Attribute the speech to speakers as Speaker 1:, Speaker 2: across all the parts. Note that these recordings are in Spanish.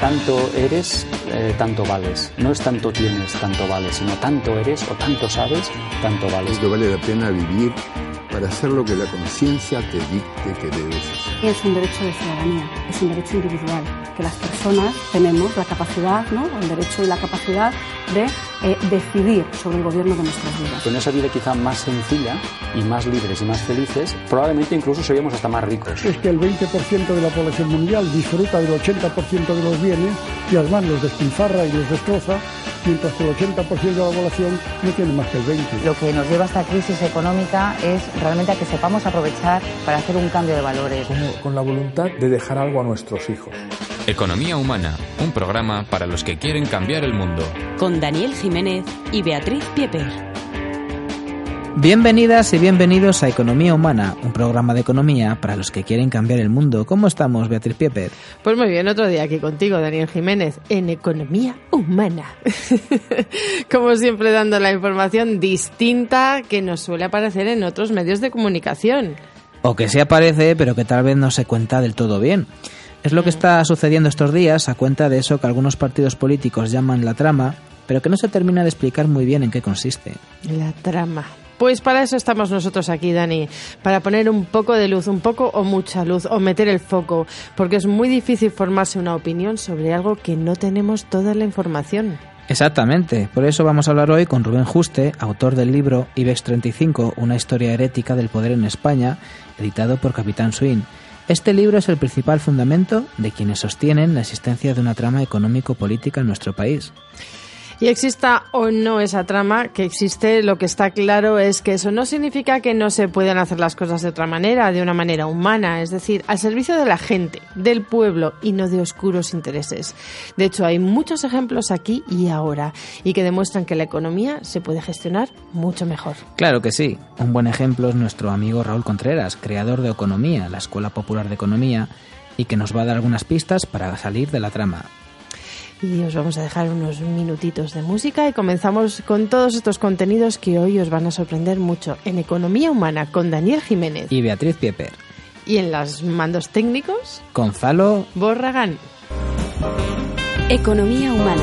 Speaker 1: Tanto eres, eh, tanto vales. No es tanto tienes, tanto vales, sino tanto eres o tanto sabes, tanto vales.
Speaker 2: Es que vale la pena vivir para hacer lo que la conciencia te dicte que debes hacer.
Speaker 3: Es un derecho de ciudadanía, es un derecho individual, que las personas tenemos la capacidad, ¿no? el derecho y la capacidad de eh, decidir sobre el gobierno de nuestras vidas.
Speaker 1: Con esa vida quizá más sencilla y más libres y más felices, probablemente incluso seríamos hasta más ricos.
Speaker 4: Es que el 20% de la población mundial disfruta del 80% de los bienes y además los despilfarra y los destroza, mientras que el 80% de la población no tiene más que el 20%.
Speaker 5: Lo que nos lleva a esta crisis económica es realmente a que sepamos aprovechar para hacer un cambio de valores.
Speaker 6: Como con la voluntad de dejar algo a nuestros hijos.
Speaker 7: Economía Humana, un programa para los que quieren cambiar el mundo.
Speaker 8: Con Daniel Jiménez y Beatriz Pieper.
Speaker 9: Bienvenidas y bienvenidos a Economía Humana, un programa de economía para los que quieren cambiar el mundo. ¿Cómo estamos, Beatriz Pieper?
Speaker 10: Pues muy bien, otro día aquí contigo, Daniel Jiménez, en Economía Humana. Como siempre, dando la información distinta que nos suele aparecer en otros medios de comunicación.
Speaker 9: O que sí aparece, pero que tal vez no se cuenta del todo bien. Es lo que está sucediendo estos días a cuenta de eso que algunos partidos políticos llaman la trama, pero que no se termina de explicar muy bien en qué consiste.
Speaker 10: La trama. Pues para eso estamos nosotros aquí, Dani, para poner un poco de luz, un poco o mucha luz, o meter el foco, porque es muy difícil formarse una opinión sobre algo que no tenemos toda la información.
Speaker 9: Exactamente, por eso vamos a hablar hoy con Rubén Juste, autor del libro IBEX 35, una historia herética del poder en España, editado por Capitán Swing. Este libro es el principal fundamento de quienes sostienen la existencia de una trama económico-política en nuestro país.
Speaker 10: Y exista o no esa trama, que existe, lo que está claro es que eso no significa que no se puedan hacer las cosas de otra manera, de una manera humana, es decir, al servicio de la gente, del pueblo y no de oscuros intereses. De hecho, hay muchos ejemplos aquí y ahora y que demuestran que la economía se puede gestionar mucho mejor.
Speaker 9: Claro que sí. Un buen ejemplo es nuestro amigo Raúl Contreras, creador de Economía, la Escuela Popular de Economía, y que nos va a dar algunas pistas para salir de la trama
Speaker 10: y os vamos a dejar unos minutitos de música y comenzamos con todos estos contenidos que hoy os van a sorprender mucho en Economía Humana con Daniel Jiménez
Speaker 9: y Beatriz Pieper.
Speaker 10: Y en los mandos técnicos,
Speaker 9: Gonzalo
Speaker 10: Borragán.
Speaker 8: Economía Humana,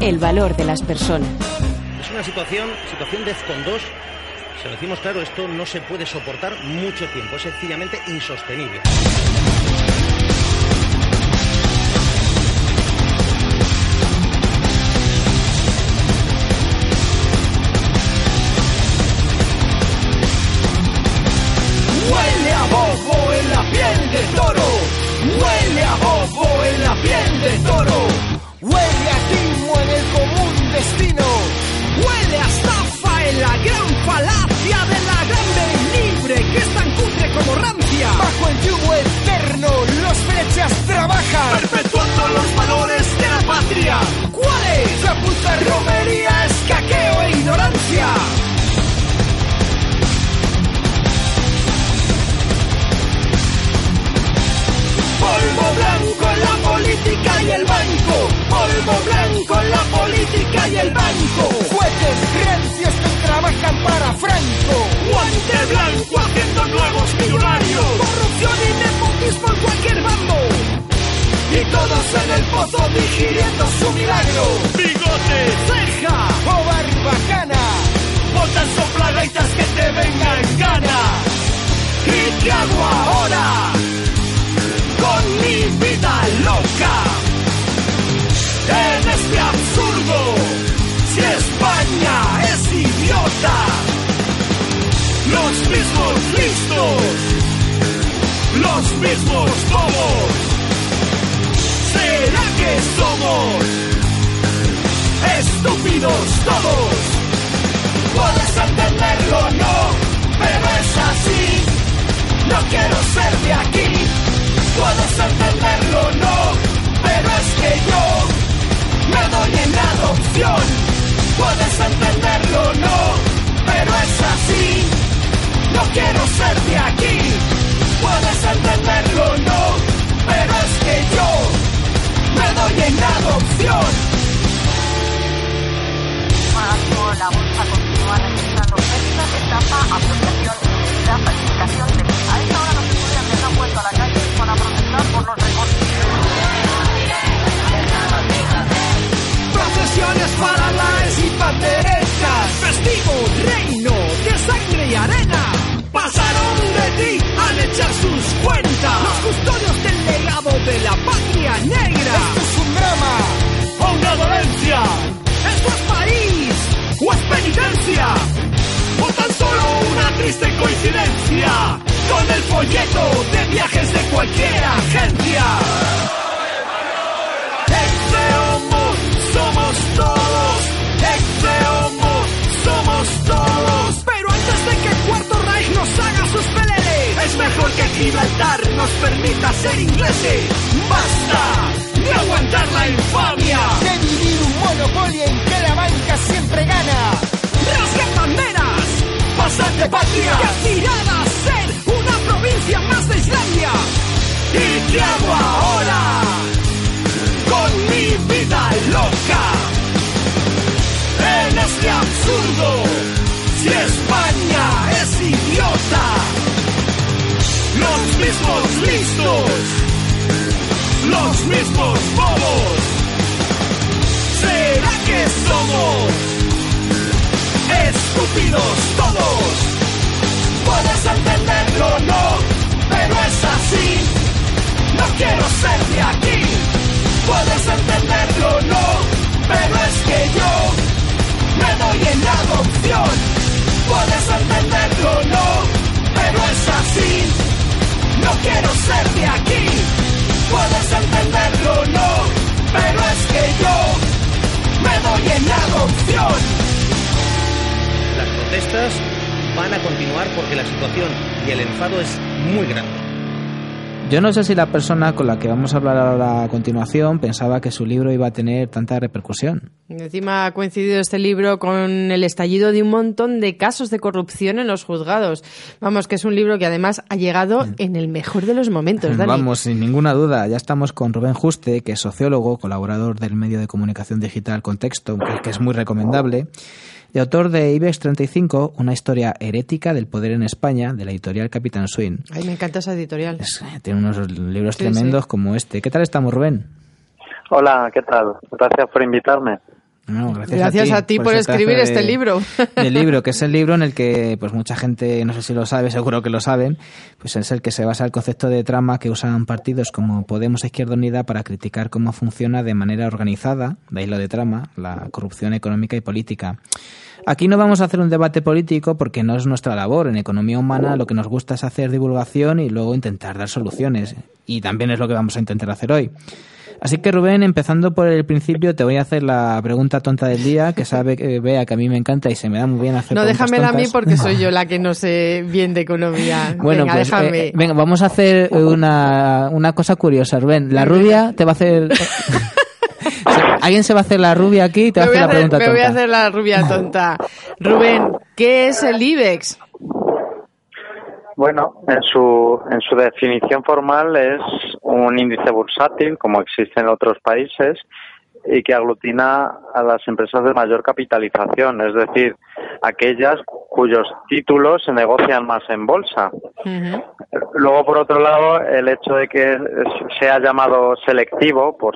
Speaker 8: el valor de las personas.
Speaker 11: Es una situación, situación de con dos. Se lo decimos claro, esto no se puede soportar mucho tiempo, es sencillamente insostenible.
Speaker 12: Huele a bobo en la piel de toro. Huele a timo en el común destino. Huele a estafa en la gran falacia de la grande libre que es tan cutre como rancia. Bajo el yugo eterno los flechas trabajan. Perpetuando los valores te vengan gana. ¿Y qué hago ahora? con mi vida loca. En este absurdo, si España es idiota, los mismos listos, los mismos bobos. ¿Será que somos estúpidos todos? Puedes entenderlo yo, pero es así. No quiero ser de aquí, puedes entenderlo no, pero es que yo me doy en adopción. Puedes entenderlo no, pero es así. No quiero ser de aquí, puedes entenderlo no, pero es que yo me doy en adopción
Speaker 13: han vuelto a la calle para protestar por los recortes.
Speaker 12: Procesiones paralelas y panderetas, festivo reino de sangre y arena. Pasaron de ti con el folleto de viajes de cualquier agencia. Exe homo somos todos. Exe homo somos todos. Pero antes de que el cuarto Reich nos haga sus peleles, es mejor que Gibraltar nos permita ser ingleses. Basta de aguantar la infamia. De vivir un monopolio en que la banca siempre gana. Rasgar de patria. Que aspirada a ser una provincia más de Islandia. ¿Y qué hago ahora? Con mi vida loca. En este absurdo. Si España es idiota. Los mismos listos. Los mismos bobos. ¿Será que somos estúpidos todos? Puedes entenderlo, no, pero es así. No quiero ser de aquí. Puedes entenderlo, no, pero es que yo me doy en adopción. Puedes entenderlo, no, pero es así. No quiero ser de aquí. Puedes entenderlo, no, pero es que yo me doy en adopción.
Speaker 11: Protestas van a continuar porque la situación y el enfado es muy grande.
Speaker 9: Yo no sé si la persona con la que vamos a hablar ahora a continuación pensaba que su libro iba a tener tanta repercusión.
Speaker 10: Encima ha coincidido este libro con el estallido de un montón de casos de corrupción en los juzgados. Vamos, que es un libro que además ha llegado en el mejor de los momentos, Dani.
Speaker 9: Vamos, sin ninguna duda. Ya estamos con Rubén Juste, que es sociólogo, colaborador del medio de comunicación digital Contexto, que, que es muy recomendable, y autor de IBEX 35, una historia herética del poder en España, de la editorial Capitán Swing.
Speaker 10: Ay, me encanta esa editorial.
Speaker 9: Tiene unos libros
Speaker 10: Sí,
Speaker 9: tremendos como este. ¿Qué tal estamos, Rubén?
Speaker 14: Hola, ¿qué tal? Gracias por invitarme.
Speaker 9: No, gracias,
Speaker 10: Gracias a ti por
Speaker 9: ese
Speaker 10: escribir
Speaker 9: pedazo
Speaker 10: este libro.
Speaker 9: El libro, que es el libro en el que pues mucha gente, no sé si lo sabe, seguro que lo saben, pues es el que se basa el concepto de trama que usan partidos como Podemos Izquierda Unida para criticar cómo funciona de manera organizada, de ahí lo de trama, la corrupción económica y política. Aquí no vamos a hacer un debate político porque no es nuestra labor. En economía humana lo que nos gusta es hacer divulgación y luego intentar dar soluciones. Y también es lo que vamos a intentar hacer hoy. Así que Rubén, empezando por el principio, te voy a hacer la pregunta tonta del día, que sabe que vea que a mí me encanta y se me da muy bien hacer
Speaker 10: No, déjamela a mí porque soy yo la que no sé bien de economía.
Speaker 9: Bueno,
Speaker 10: venga,
Speaker 9: pues
Speaker 10: déjame.
Speaker 9: eh, venga, vamos a hacer una, una cosa curiosa, Rubén. La rubia te va a hacer... Alguien se va a hacer la rubia aquí y te va a
Speaker 10: me,
Speaker 9: hacer la pregunta
Speaker 10: me
Speaker 9: tonta.
Speaker 10: voy a hacer la rubia tonta. Rubén, ¿qué es el IBEX?
Speaker 14: Bueno, en su, en su definición formal es un índice bursátil, como existe en otros países, y que aglutina a las empresas de mayor capitalización, es decir, aquellas cuyos títulos se negocian más en bolsa. Luego, por otro lado, el hecho de que sea llamado selectivo, por,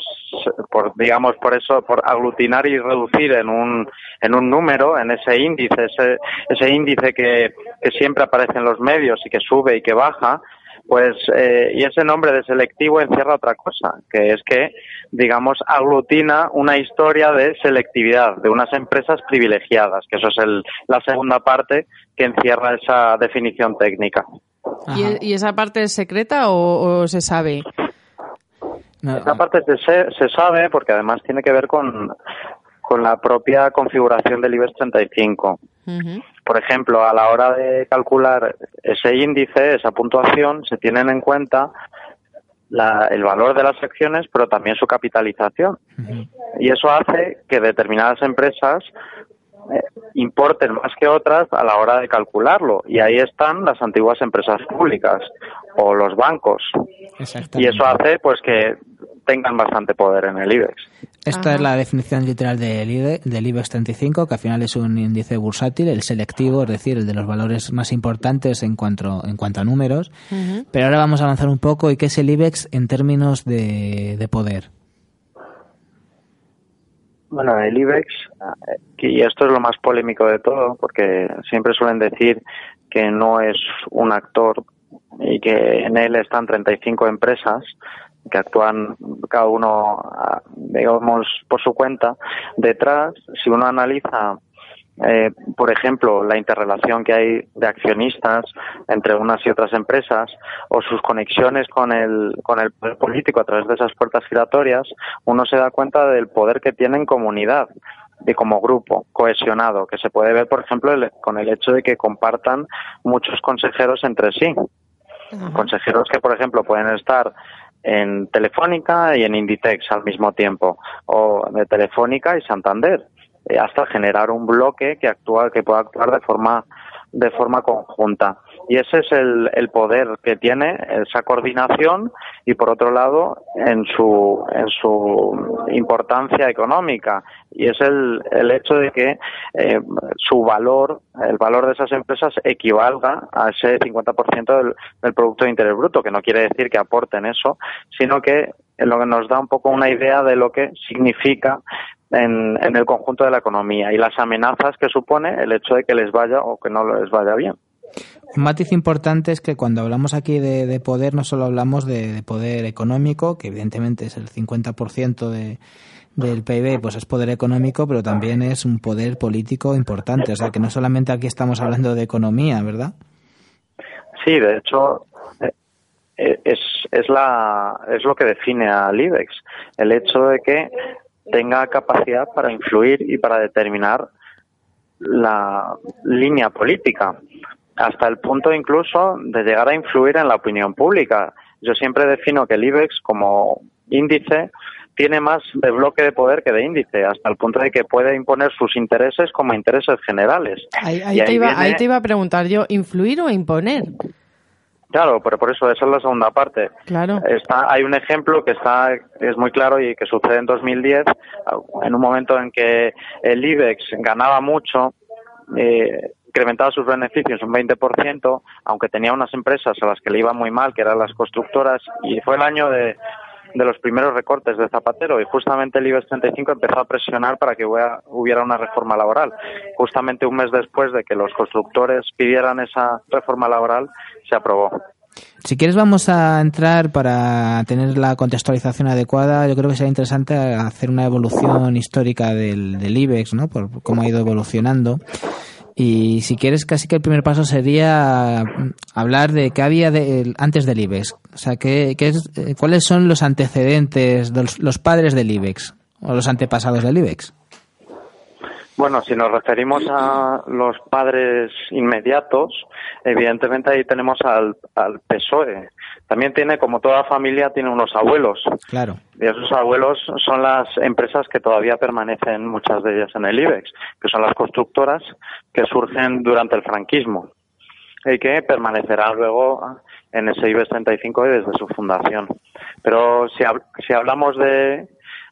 Speaker 14: por digamos, por eso, por aglutinar y reducir en un, en un número, en ese índice, ese, ese índice que, que siempre aparece en los medios y que sube y que baja, pues, eh, y ese nombre de selectivo encierra otra cosa, que es que, digamos, aglutina una historia de selectividad, de unas empresas privilegiadas, que eso es el, la segunda parte que encierra esa definición técnica.
Speaker 10: ¿Y, y esa parte es secreta o, o se sabe?
Speaker 14: Esa parte se, se- se sabe porque además tiene que ver con, con la propia configuración del IBEX 35. Por ejemplo, a la hora de calcular ese índice, esa puntuación, se tienen en cuenta el valor de las acciones, pero también su capitalización. Y eso hace que determinadas empresas importen más que otras a la hora de calcularlo. Y ahí están las antiguas empresas públicas o los bancos. Y eso hace pues que tengan bastante poder en el IBEX.
Speaker 9: Esta es la definición literal del, IBEX, del IBEX 35, que al final es un índice bursátil, el selectivo, es decir, el de los valores más importantes en cuanto, en cuanto a números. Pero ahora vamos a avanzar un poco. ¿Y qué es el IBEX en términos de, de poder?
Speaker 14: Bueno, el IBEX, y esto es lo más polémico de todo, porque siempre suelen decir que no es un actor y que en él están 35 empresas que actúan cada uno, digamos, por su cuenta. Detrás, si uno analiza eh, por ejemplo, la interrelación que hay de accionistas entre unas y otras empresas o sus conexiones con el, con el poder político a través de esas puertas giratorias, uno se da cuenta del poder que tiene en comunidad y como grupo cohesionado, que se puede ver, por ejemplo, con el hecho de que compartan muchos consejeros entre sí. Consejeros que, por ejemplo, pueden estar en Telefónica y en Inditex al mismo tiempo, o de Telefónica y Santander, hasta generar un bloque que actúa, que pueda actuar de forma de forma conjunta. Y ese es el, el, poder que tiene esa coordinación y por otro lado en su, en su importancia económica. Y es el, el hecho de que eh, su valor, el valor de esas empresas equivalga a ese 50% del, del Producto Interés Bruto, que no quiere decir que aporten eso, sino que lo que nos da un poco una idea de lo que significa en, en, el conjunto de la economía y las amenazas que supone el hecho de que les vaya o que no les vaya bien.
Speaker 9: Un matiz importante es que cuando hablamos aquí de, de poder no solo hablamos de, de, poder económico, que evidentemente es el 50% de, del PIB, pues es poder económico, pero también es un poder político importante. O sea que no solamente aquí estamos hablando de economía, ¿verdad?
Speaker 14: Sí, de hecho, eh, es, es, la, es lo que define al IBEX, el hecho de que tenga capacidad para influir y para determinar la línea política, hasta el punto incluso de llegar a influir en la opinión pública. Yo siempre defino que el IBEX como índice tiene más de bloque de poder que de índice, hasta el punto de que puede imponer sus intereses como intereses generales.
Speaker 10: Ahí, te, iba, ahí te iba a preguntar yo, ¿influir o imponer?
Speaker 14: Claro, pero por eso esa es la segunda parte.
Speaker 10: Claro.
Speaker 14: Está, hay un ejemplo que está es muy claro y que sucede en 2010, en un momento en que el IBEX ganaba mucho, eh, incrementaba sus beneficios un 20%, aunque tenía unas empresas a las que le iba muy mal, que eran las constructoras, y fue el año de, de los primeros recortes de Zapatero y justamente el IBEX 35 empezó a presionar para que hubiera una reforma laboral. Justamente un mes después de que los constructores pidieran esa reforma laboral, se aprobó.
Speaker 9: Si quieres vamos a entrar para tener la contextualización adecuada. Yo creo que sería interesante hacer una evolución histórica del, del IBEX, ¿no? Por cómo ha ido evolucionando. Y si quieres, casi que el primer paso sería mm, hablar de qué había de, antes del IBEX. O sea, qué, qué eh, cuáles son los antecedentes, los, los padres del IBEX o los antepasados del IBEX.
Speaker 14: Bueno, si nos referimos a los padres inmediatos, evidentemente ahí tenemos al PSOE. También tiene, como toda familia, tiene unos abuelos.
Speaker 9: Claro.
Speaker 14: Y esos abuelos son las empresas que todavía permanecen, muchas de ellas, en el IBEX, que son las constructoras que surgen durante el franquismo y que permanecerán luego en ese IBEX 35 desde su fundación. Pero si, si hablamos de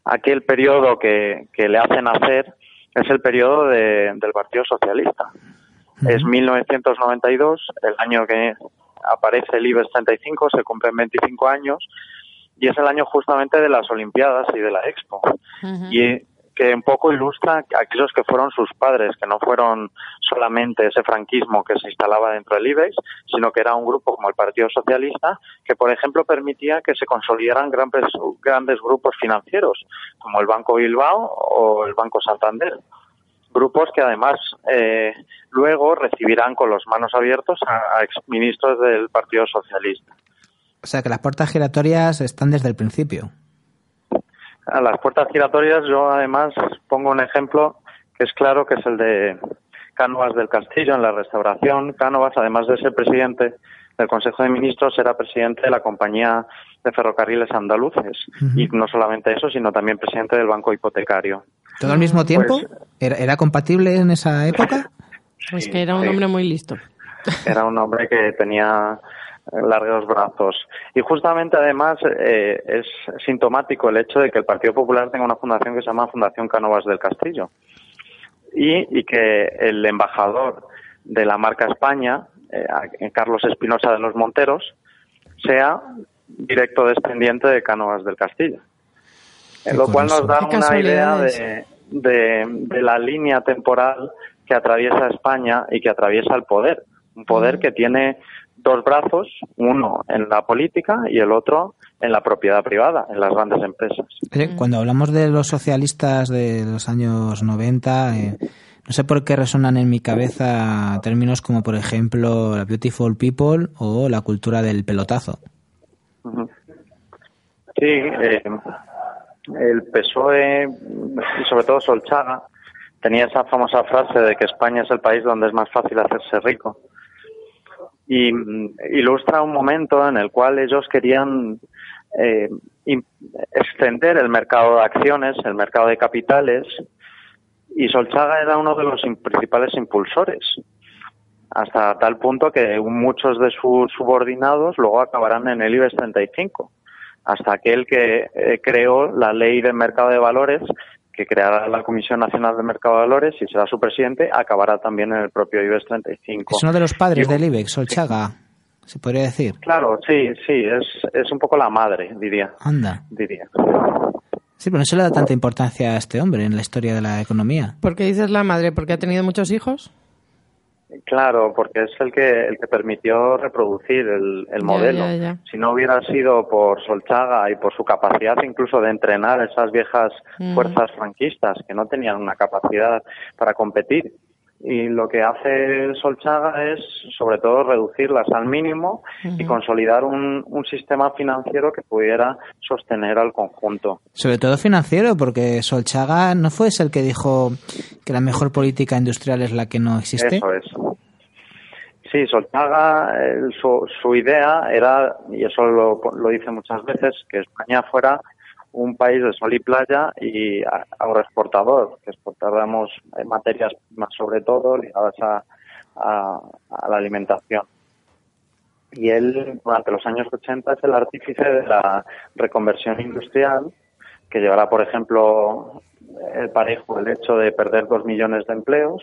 Speaker 14: aquel periodo que, que le hacen hacer, es el periodo de, del Partido Socialista. Es 1992, el año que aparece el IBEX 35, se cumplen 25 años, y es el año justamente de las Olimpiadas y de la Expo. Y que un poco ilustra a aquellos que fueron sus padres, que no fueron solamente ese franquismo que se instalaba dentro del IBEX, sino que era un grupo como el Partido Socialista, que por ejemplo permitía que se consolidaran grandes, grandes grupos financieros, como el Banco Bilbao o el Banco Santander. Grupos que además eh, luego recibirán con los manos abiertos a, a exministros del Partido Socialista.
Speaker 9: O sea que las puertas giratorias están desde el principio.
Speaker 14: A las puertas giratorias yo además pongo un ejemplo que es claro, que es el de Cánovas del Castillo en la restauración. Cánovas, además de ser presidente del Consejo de Ministros era presidente de la compañía de ferrocarriles andaluces. Y no solamente eso, sino también presidente del Banco Hipotecario.
Speaker 9: ¿Todo al mismo
Speaker 14: Pues
Speaker 9: tiempo? ¿Era, era compatible en esa época?
Speaker 10: Pues que era un
Speaker 14: sí.
Speaker 10: hombre muy listo.
Speaker 14: Era un hombre que tenía largos brazos. Y justamente, además, eh, es sintomático el hecho de que el Partido Popular tenga una fundación que se llama Fundación Cánovas del Castillo. Y, y que el embajador de la marca España, eh, Carlos Espinosa de los Monteros, sea directo descendiente de Cánovas del Castillo. En lo cual nos da una idea de, de- de la línea temporal que atraviesa España y que atraviesa el poder. Un poder que tiene dos brazos, uno en la política y el otro en la propiedad privada, en las grandes empresas.
Speaker 9: Oye, Cuando hablamos de los socialistas de los años 90, eh, no sé por qué resonan en mi cabeza términos como, por ejemplo, la Beautiful People o la cultura del pelotazo.
Speaker 14: Sí, eh, el PSOE y sobre todo Solchaga tenía esa famosa frase de que España es el país donde es más fácil hacerse rico. Y mm, ilustra un momento en el cual ellos querían eh, extender el mercado de acciones, el mercado de capitales, y Solchaga era uno de los principales impulsores hasta tal punto que muchos de sus subordinados luego acabarán en el IBEX 35, hasta aquel que eh, creó la ley del mercado de valores, que creará la Comisión Nacional del Mercado de Valores y será su presidente, acabará también en el propio IBEX 35.
Speaker 9: Es uno de los padres
Speaker 14: Y-
Speaker 9: del IBEX, Solchaga, se podría decir.
Speaker 14: Claro, sí, sí, es, es un poco la madre, diría.
Speaker 9: Anda.
Speaker 14: diría.
Speaker 9: Sí, pero no se le da tanta importancia a este hombre en la historia de la economía.
Speaker 10: ¿Por qué dices la madre? ¿Porque ha tenido muchos hijos?
Speaker 14: Claro, porque es el que el que permitió reproducir el, el
Speaker 10: Ya,
Speaker 14: modelo.
Speaker 10: ya, ya.
Speaker 14: Si no hubiera sido por Solchaga y por su capacidad incluso de entrenar esas viejas
Speaker 10: Mm.
Speaker 14: fuerzas franquistas que no tenían una capacidad para competir. Y lo que hace Solchaga es, sobre todo, reducirlas al mínimo y consolidar un, un sistema financiero que pudiera sostener al conjunto.
Speaker 9: Sobre todo financiero, porque Solchaga no fue ese el que dijo que la mejor política industrial es la que no existe.
Speaker 14: Eso es. Sí, Solchaga, el- su, su idea era, y eso lo, lo dice muchas veces, que España fuera un país de sol y playa y agroexportador, que exportáramos eh, materias primas sobre todo ligadas a, a- a la alimentación. Y él, durante los años 80, es el artífice de la reconversión industrial, que llevará, por ejemplo, el parejo el hecho de perder dos millones de empleos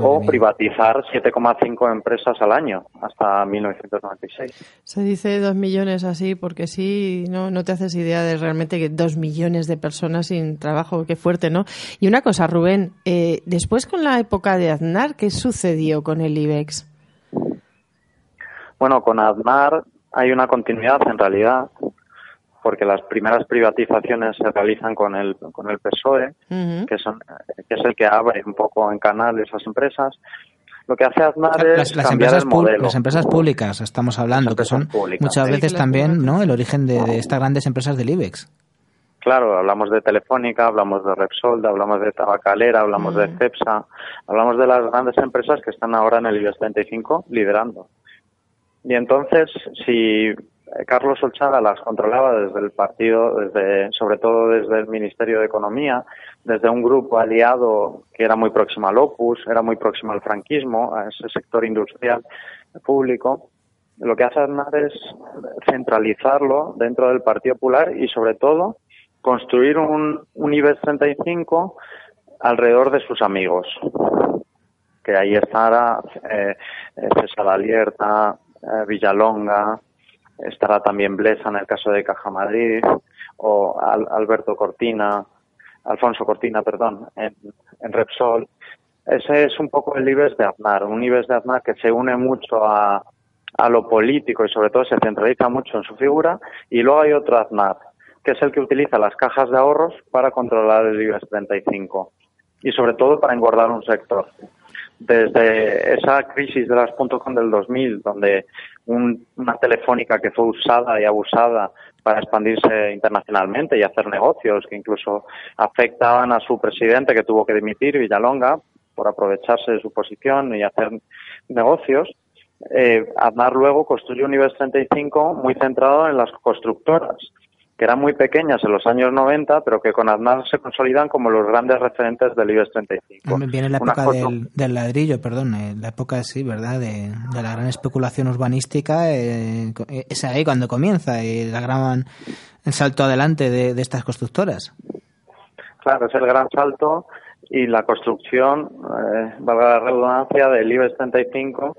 Speaker 14: o privatizar 7,5 empresas al año hasta 1996.
Speaker 10: Se dice dos millones así porque sí, no, no te haces idea de realmente que dos millones de personas sin trabajo, qué fuerte, ¿no? Y una cosa, Rubén, eh, después con la época de Aznar, ¿qué sucedió con el IBEX?
Speaker 14: Bueno, con Aznar hay una continuidad en realidad, porque las primeras privatizaciones se realizan con el, con el PSOE, que, son, que es el que abre un poco en canal esas empresas. Lo que hace Aznar es
Speaker 9: Las, las
Speaker 14: cambiar
Speaker 9: empresas
Speaker 14: el modelo.
Speaker 9: las empresas públicas estamos hablando, que son
Speaker 14: públicas,
Speaker 9: muchas veces
Speaker 14: Sí,
Speaker 9: también no el origen de, de estas grandes empresas del IBEX.
Speaker 14: Claro, hablamos de Telefónica, hablamos de Repsol, hablamos de Tabacalera, hablamos de Cepsa, hablamos de las grandes empresas que están ahora en el IBEX 35 liderando. Y entonces, si Carlos Solchaga las controlaba desde el partido, desde, sobre todo desde el Ministerio de Economía, desde un grupo aliado que era muy próximo al Opus, era muy próximo al franquismo, a ese sector industrial público, lo que hace Aznar es centralizarlo dentro del Partido Popular y sobre todo construir un, un IBEX 35 alrededor de sus amigos. Que ahí estará eh, eh, César Alierta, eh, Villalonga, estará también Blesa en el caso de Caja Madrid, o Al- Alberto Cortina, Alfonso Cortina, perdón, en, en Repsol. Ese es un poco el IBEX de Aznar, un IBEX de Aznar que se une mucho a, a lo político y sobre todo se centraliza mucho en su figura. Y luego hay otro Aznar, que es el que utiliza las cajas de ahorros para controlar el IBEX 35 y sobre todo para engordar un sector. Desde esa crisis de las .com del 2000, donde un- una telefónica que fue usada y abusada para expandirse internacionalmente y hacer negocios que incluso afectaban a su presidente que tuvo que dimitir, Villalonga, por aprovecharse de su posición y hacer negocios, eh, Aznar luego construye un IBEX 35 muy centrado en las constructoras, que eran muy pequeñas en los años 90, pero que con Aznar se consolidan como los grandes referentes del IBEX 35.
Speaker 9: Viene la época del, del, ladrillo, perdón, eh, la época, sí, ¿verdad?, de, de la gran especulación urbanística, eh, es ahí cuando comienza y la gran, el salto adelante de, de estas constructoras.
Speaker 14: Claro, es el gran salto y la construcción, eh, valga la redundancia, del IBEX 35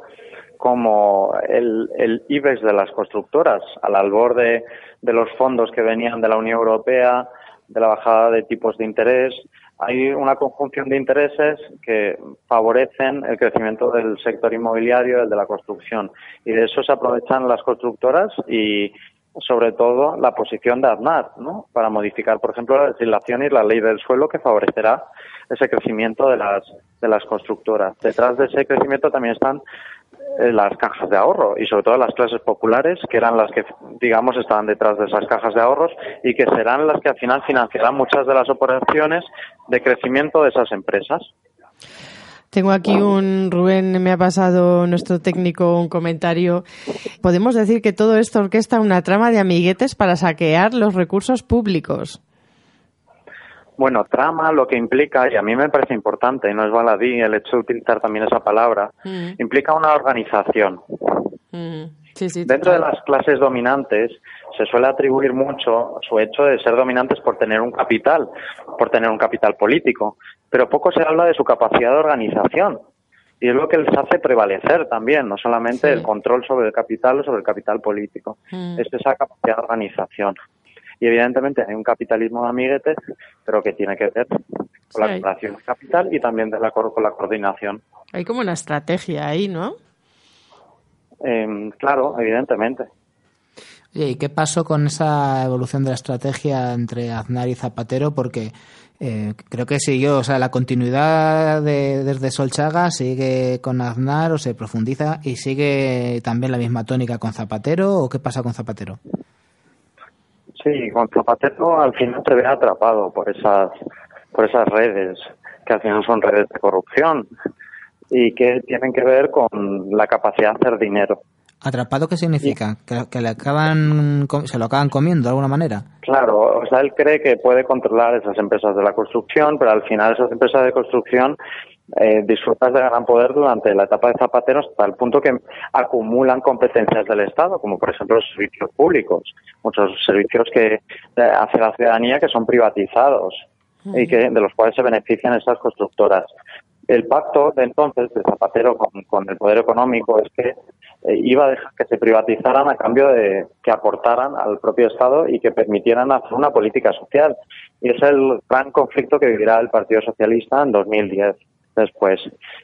Speaker 14: como el, el IBEX de las constructoras, al albor de, de los fondos que venían de la Unión Europea, de la bajada de tipos de interés. Hay una conjunción de intereses que favorecen el crecimiento del sector inmobiliario, el de la construcción. Y de eso se aprovechan las constructoras y, sobre todo, la posición de Aznar, ¿no? Para modificar, por ejemplo, la legislación y la ley del suelo que favorecerá ese crecimiento de las, de las constructoras. Detrás de ese crecimiento también están eh, las cajas de ahorro y sobre todo las clases populares que eran las que digamos estaban detrás de esas cajas de ahorros y que serán las que al final financiarán muchas de las operaciones de crecimiento de esas empresas.
Speaker 10: Tengo aquí un, Rubén, me ha pasado nuestro técnico un comentario. Podemos decir que todo esto orquesta una trama de amiguetes para saquear los recursos públicos.
Speaker 14: Bueno, trama lo que implica, y a mí me parece importante, y no es baladí el hecho de utilizar también esa palabra, mm. implica una organización. Mm. Sí, sí, Dentro de las clases dominantes se suele atribuir mucho su hecho de ser dominantes por tener un capital, por tener un capital político, pero poco se habla de su capacidad de organización. Y es lo que les hace prevalecer también, no solamente el control sobre el capital o sobre el capital político, mm. es esa capacidad de organización. Y evidentemente hay un capitalismo de amiguetes, pero que tiene que ver con la cooperación capital y también de la, con la coordinación.
Speaker 10: Hay como una estrategia ahí, ¿no?
Speaker 14: Eh, claro, evidentemente.
Speaker 9: ¿y qué pasó con esa evolución de la estrategia entre Aznar y Zapatero? Porque eh, creo que siguió, o sea, la continuidad de, desde Solchaga sigue con Aznar o se profundiza y sigue también la misma tónica con Zapatero o qué pasa con Zapatero?
Speaker 14: Sí, con Zapatero al final se ve atrapado por esas, por esas redes, que al final son redes de corrupción y que tienen que ver con la capacidad de hacer dinero.
Speaker 9: ¿Atrapado qué significa? ¿Que, le acaban, se lo acaban comiendo de alguna manera?
Speaker 14: Claro, o sea, él cree que puede controlar esas empresas de la construcción, pero al final esas empresas de construcción eh, disfrutan de gran poder durante la etapa de Zapatero hasta el punto que acumulan competencias del Estado, como por ejemplo los servicios públicos, muchos servicios que eh, hace la ciudadanía que son privatizados y que de los cuales se benefician estas constructoras. El pacto de entonces de Zapatero con, el poder económico es que eh, iba a dejar que se privatizaran a cambio de que aportaran al propio Estado y que permitieran hacer una política social. Y es el gran conflicto que vivirá el Partido Socialista en 2010 después.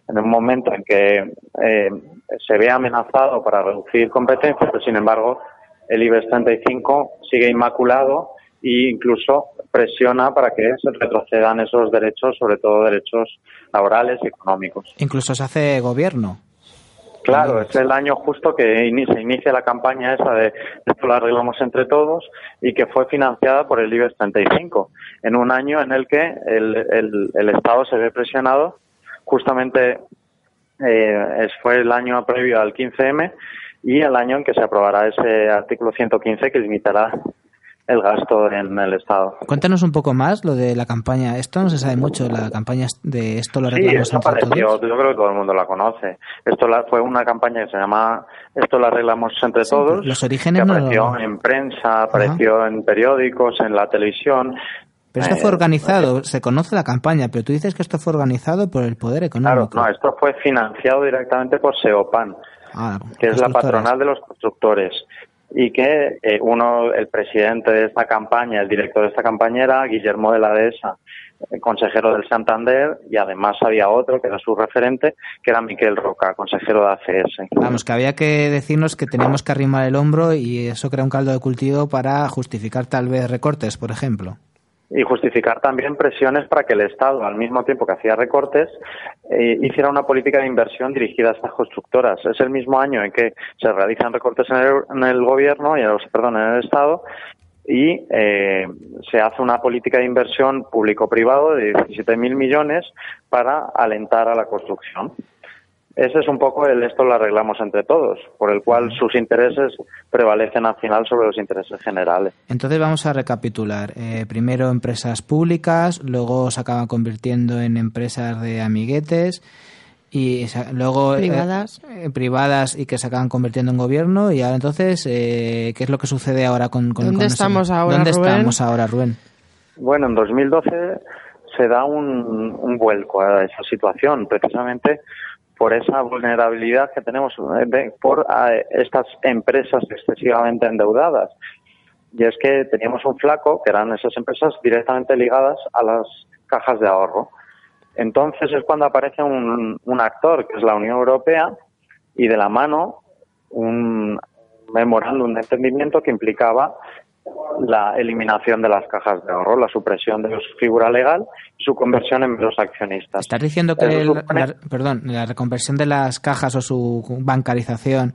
Speaker 14: En un momento en que eh, se ve amenazado para reducir competencias, pero sin embargo el IBEX 35 sigue inmaculado e incluso presiona para que se retrocedan esos derechos, sobre todo derechos laborales y económicos.
Speaker 9: Incluso se hace gobierno.
Speaker 14: Claro, es el año justo que se inicia la campaña esa de esto lo arreglamos entre todos y que fue financiada por el IBEX 35, en un año en el que el, el, Estado se ve presionado, justamente eh, fue el año previo al 15M y el año en que se aprobará ese artículo 115 que limitará el gasto en el Estado.
Speaker 9: Cuéntanos un poco más lo de la campaña. Esto no se sabe mucho, la campaña de esto lo arreglamos
Speaker 14: sí, entre todos. Yo creo que todo el mundo la conoce. Esto fue una campaña que se llama Esto lo arreglamos entre todos.
Speaker 9: Los orígenes
Speaker 14: que apareció en prensa, apareció en periódicos, en la televisión.
Speaker 9: Pero esto fue eh, organizado, se conoce la campaña, pero tú dices que esto fue organizado por el poder económico.
Speaker 14: Claro, no, esto fue financiado directamente por Seopan, ah, que es la patronal de los constructores y que eh, uno, el presidente de esta campaña, el director de esta campaña era Guillermo de la Dehesa, consejero del Santander, y además había otro que era su referente, que era Miquel Roca, consejero de ACS.
Speaker 9: Vamos, que había que decirnos que teníamos que arrimar el hombro y eso crea un caldo de cultivo para justificar tal vez recortes, por ejemplo
Speaker 14: y justificar también presiones para que el Estado, al mismo tiempo que hacía recortes, eh, hiciera una política de inversión dirigida a estas constructoras. Es el mismo año en que se realizan recortes en el, gobierno, y, perdón, en el Estado, y eh, se hace una política de inversión público-privado de 17.000 millones para alentar a la construcción. Ese es un poco el esto lo arreglamos entre todos, por el cual sus intereses prevalecen al final sobre los intereses generales.
Speaker 9: Entonces vamos a recapitular. Eh, primero empresas públicas, luego se acaban convirtiendo en empresas de amiguetes y luego
Speaker 10: eh, privadas.
Speaker 9: Eh, privadas y que se acaban convirtiendo en gobierno y ahora entonces qué es lo que sucede ahora con, con
Speaker 10: ¿Dónde estamos ahora
Speaker 9: ¿Dónde
Speaker 10: Rubén?
Speaker 9: estamos ahora Rubén?
Speaker 14: Bueno, en 2012 se da un, un vuelco a esa situación precisamente por esa vulnerabilidad que tenemos eh, por estas empresas excesivamente endeudadas. Y es que teníamos un flaco, que eran esas empresas directamente ligadas a las cajas de ahorro. Entonces es cuando aparece un actor, que es la Unión Europea, y de la mano un memorándum de entendimiento que implicaba la eliminación de las cajas de ahorro, la supresión de su figura legal y su conversión en meros accionistas.
Speaker 9: ¿Estás diciendo que el, la, perdón, la reconversión de las cajas o su bancarización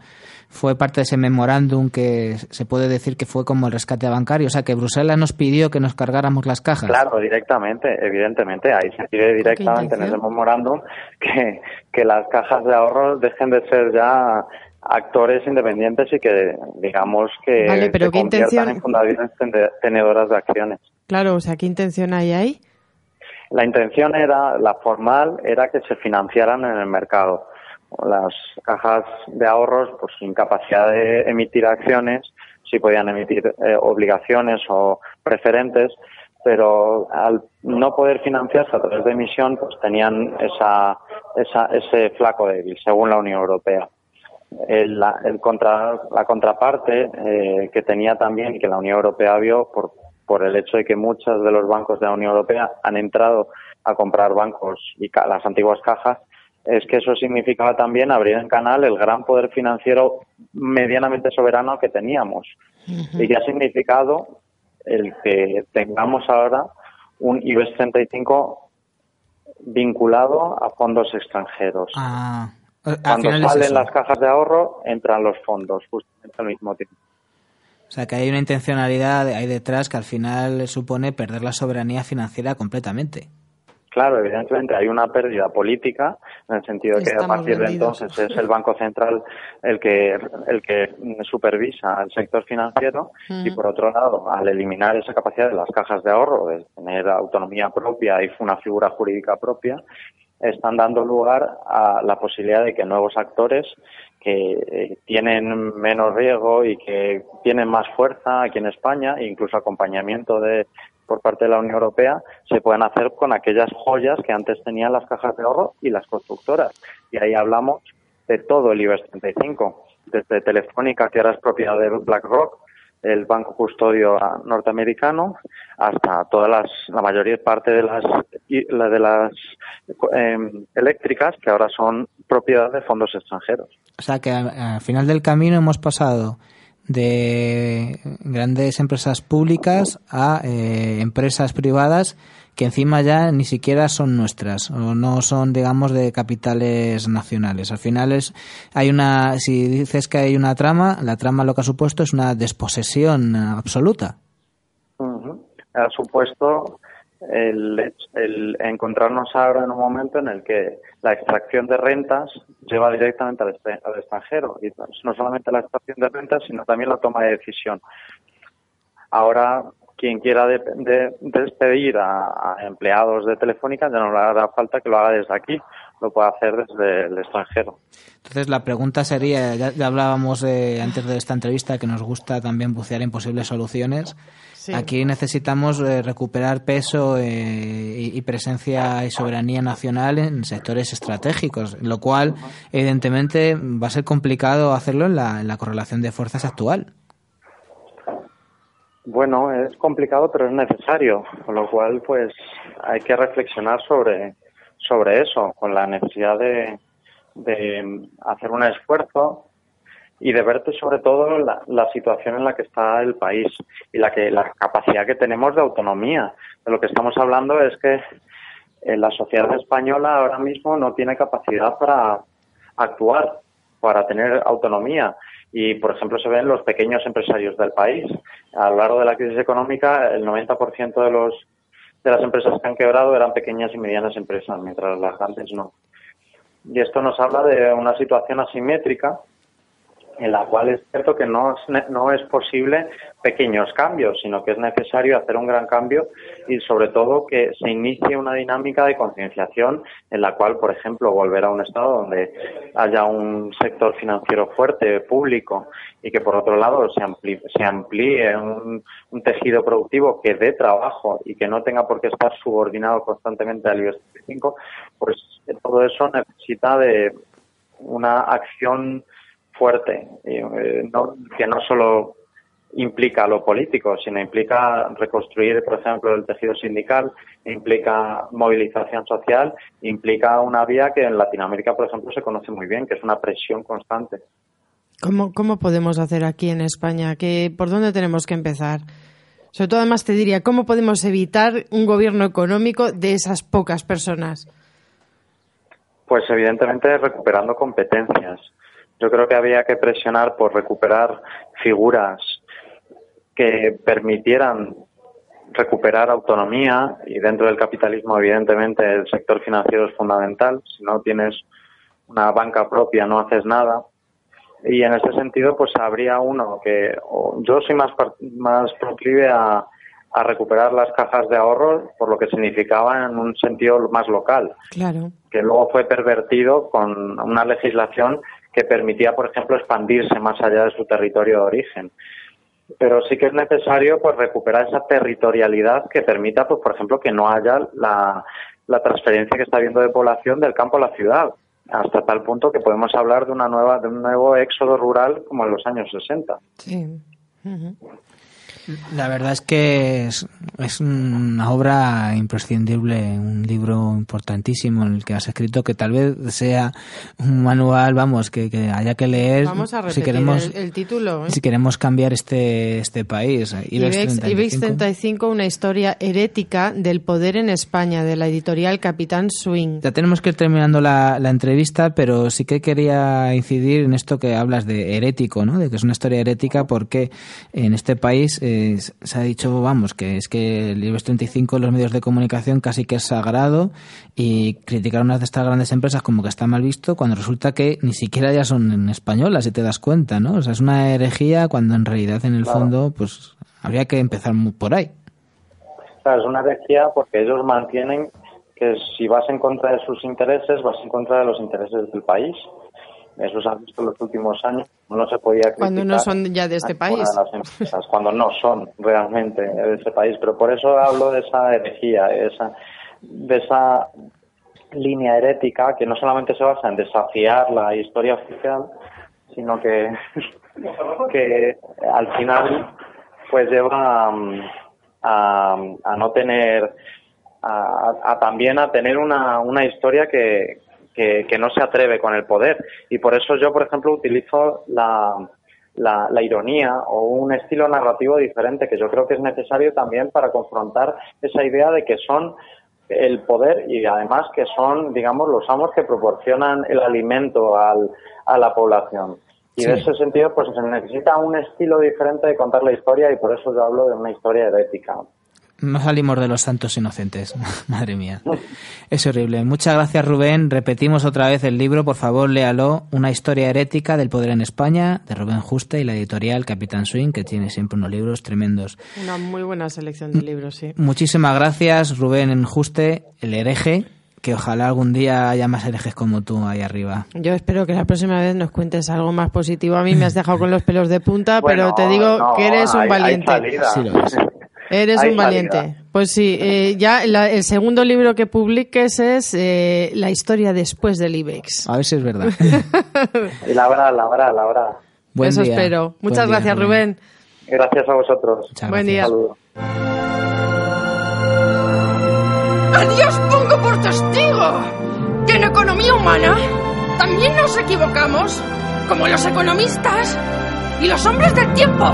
Speaker 9: fue parte de ese memorándum que se puede decir que fue como el rescate bancario? O sea, que Bruselas nos pidió que nos cargáramos las cajas.
Speaker 14: Claro, directamente, evidentemente. Ahí se pide directamente en ese memorándum que, que las cajas de ahorro dejen de ser ya actores independientes y que digamos que
Speaker 10: vale, pero
Speaker 14: se
Speaker 10: ¿qué intención...
Speaker 14: en fundaciones tenedoras de acciones.
Speaker 10: Claro, o sea, ¿qué intención hay ahí?
Speaker 14: La intención era, la formal, era que se financiaran en el mercado. Las cajas de ahorros, pues sin capacidad de emitir acciones, sí podían emitir eh, obligaciones o preferentes, pero al no poder financiarse a través de emisión, pues tenían esa, esa, ese flaco débil, según la Unión Europea el, la, el contra, la contraparte eh, que tenía también y que la Unión Europea vio por, por el hecho de que muchos de los bancos de la Unión Europea han entrado a comprar bancos y ca las antiguas cajas, es que eso significaba también abrir en canal el gran poder financiero medianamente soberano que teníamos uh -huh. y que ha significado el que tengamos ahora un IBEX 35 vinculado a fondos extranjeros.
Speaker 9: Ah.
Speaker 14: Cuando salen las cajas de ahorro, entran los fondos, justamente al mismo tiempo.
Speaker 9: O sea, que hay una intencionalidad ahí detrás que al final supone perder la soberanía financiera completamente.
Speaker 14: Claro, evidentemente hay una pérdida política en el sentido de que a partir de entonces es el Banco Central el que el que supervisa el sector financiero uh -huh. y por otro lado, al eliminar esa capacidad de las cajas de ahorro, de tener autonomía propia y una figura jurídica propia, están dando lugar a la posibilidad de que nuevos actores que eh, tienen menos riesgo y que tienen más fuerza aquí en España incluso acompañamiento de por parte de la Unión Europea se puedan hacer con aquellas joyas que antes tenían las cajas de ahorro y las constructoras. Y ahí hablamos de todo el IBEX 35, desde Telefónica, que ahora es propiedad de BlackRock, el banco custodio norteamericano hasta todas las la mayoría parte de las de las eh, eléctricas que ahora son propiedad de fondos extranjeros.
Speaker 9: O sea que al final del camino hemos pasado de grandes empresas públicas a eh, empresas privadas que encima ya ni siquiera son nuestras o no son digamos de capitales nacionales. Al final es hay una si dices que hay una trama la trama lo que ha supuesto es una desposesión absoluta.
Speaker 14: Uh ha supuesto el, el, encontrarnos ahora en un momento en el que la extracción de rentas lleva directamente al, al extranjero. Y no solamente la extracción de rentas sino también la toma de decisión. Ahora quien quiera de, de, despedir a, a, empleados de Telefónica ya no le hará falta que lo haga desde aquí, lo puede hacer desde el extranjero.
Speaker 9: Entonces la pregunta sería, ya, ya hablábamos eh, antes de esta entrevista que nos gusta también bucear en posibles soluciones. Sí. Aquí necesitamos eh, recuperar peso eh, y, y, presencia y soberanía nacional en sectores estratégicos, lo cual evidentemente va a ser complicado hacerlo en la, en la correlación de fuerzas actual.
Speaker 14: Bueno, es complicado, pero es necesario, con lo cual, pues, hay que reflexionar sobre, sobre eso, con la necesidad de, de hacer un esfuerzo y de verte sobre todo la, la, situación en la que está el país y la que la capacidad que tenemos de autonomía. De lo que estamos hablando es que eh, la sociedad española ahora mismo no tiene capacidad para actuar, para tener autonomía y, por ejemplo, se ven los pequeños empresarios del país. A lo largo de la crisis económica, el 90% de, los, de las empresas que han quebrado eran pequeñas y medianas empresas, mientras las grandes no. Y esto nos habla de una situación asimétrica en la cual es cierto que no es, no es posible pequeños cambios, sino que es necesario hacer un gran cambio y sobre todo que se inicie una dinámica de concienciación en la cual, por ejemplo, volver a un estado donde haya un sector financiero fuerte, público, y que por otro lado se amplíe, se amplíe un, tejido productivo que dé trabajo y que no tenga por qué estar subordinado constantemente al IBEX 35, pues todo eso necesita de una acción fuerte, eh, no, que no solo implica lo político, sino implica reconstruir, por ejemplo, el tejido sindical, implica movilización social, implica una vía que en Latinoamérica, por ejemplo, se conoce muy bien, que es una presión constante.
Speaker 10: ¿Cómo, cómo podemos hacer aquí en España? ¿Qué, ¿Por dónde tenemos que empezar? Sobre todo, además, te diría, ¿cómo podemos evitar un gobierno económico de esas pocas personas?
Speaker 14: Pues evidentemente recuperando competencias. Yo creo que había que presionar por recuperar figuras que permitieran recuperar autonomía y dentro del capitalismo evidentemente el sector financiero es fundamental. Si no tienes una banca propia no haces nada. Y en ese sentido pues habría uno que yo soy más, más proclive a, a recuperar las cajas de ahorro por lo que significaba en un sentido más local.
Speaker 10: Claro.
Speaker 14: Que luego fue pervertido con una legislación que permitía, por ejemplo, expandirse más allá de su territorio de origen. Pero sí que es necesario pues recuperar esa territorialidad que permita, pues por ejemplo, que no haya la, transferencia que está habiendo de población del campo a la ciudad, hasta tal punto que podemos hablar de una nueva de un nuevo éxodo rural como en los años 60.
Speaker 10: Sí.
Speaker 9: La verdad es que es, es, una obra imprescindible, un libro importantísimo en el que has escrito que tal vez sea un manual, vamos, que, que haya que leer.
Speaker 10: Vamos a repetir
Speaker 9: si queremos,
Speaker 10: el, el, título. ¿eh?
Speaker 9: Si queremos cambiar este, este país.
Speaker 10: IBEX, 35. IBEX 35, una historia herética del poder en España, de la editorial Capitán Swing.
Speaker 9: Ya tenemos que ir terminando la, la entrevista, pero sí que quería incidir en esto que hablas de herético, ¿no? De que es una historia herética porque en este país eh, se ha dicho, vamos, que es que el IBEX 35 en los medios de comunicación casi que es sagrado y criticar unas de estas grandes empresas como que está mal visto cuando resulta que ni siquiera ya son en españolas, si te das cuenta, ¿no? O sea, es una herejía cuando en realidad en el claro. fondo, pues habría que empezar por ahí.
Speaker 14: Claro, es una herejía porque ellos mantienen que si vas en contra de sus intereses, vas en contra de los intereses del país. Eso se ha visto en los últimos años. No se podía criticar
Speaker 10: Cuando no son ya de este país.
Speaker 14: Las empresas, cuando no son realmente de este país. Pero por eso hablo de esa herejía, de esa, de esa línea herética que no solamente se basa en desafiar la historia oficial, sino que, que al final pues lleva a, a no tener, a, a, también a tener una, una historia que, que, que, no se atreve con el poder. Y por eso yo, por ejemplo, utilizo la, la, la, ironía o un estilo narrativo diferente que yo creo que es necesario también para confrontar esa idea de que son el poder y además que son, digamos, los amos que proporcionan el alimento al, a la población. Y sí. en ese sentido, pues se necesita un estilo diferente de contar la historia y por eso yo hablo de una historia herética.
Speaker 9: No salimos de los santos inocentes, madre mía. Es horrible. Muchas gracias, Rubén. Repetimos otra vez el libro, por favor, léalo. Una historia herética del poder en España, de Rubén Juste y la editorial Capitán Swing, que tiene siempre unos libros tremendos.
Speaker 10: Una muy buena selección de libros, sí.
Speaker 9: Muchísimas gracias, Rubén Juste, el hereje. Que ojalá algún día haya más herejes como tú ahí arriba.
Speaker 10: Yo espero que la próxima vez nos cuentes algo más positivo. A mí me has dejado con los pelos de punta, bueno, pero te digo
Speaker 14: no,
Speaker 10: que eres un
Speaker 14: hay,
Speaker 10: valiente.
Speaker 14: Hay
Speaker 9: sí, lo es.
Speaker 10: Eres
Speaker 14: Hay
Speaker 10: un valiente.
Speaker 14: salida.
Speaker 10: Pues sí, eh, ya la, el segundo libro que publiques es eh, La historia después del IBEX.
Speaker 9: A ver si es verdad.
Speaker 14: y la habrá, la habrá, la habrá.
Speaker 9: Buen
Speaker 10: Eso
Speaker 9: día.
Speaker 10: espero. Muchas
Speaker 9: Buen día,
Speaker 10: gracias, Rubén.
Speaker 14: Gracias a vosotros.
Speaker 9: Muchas
Speaker 10: Buen
Speaker 9: gracias.
Speaker 10: día.
Speaker 15: ¡A Dios pongo por testigo! Que en economía humana también nos equivocamos, como los economistas y los hombres del tiempo.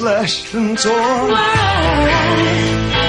Speaker 12: Slashed and torn. Insanity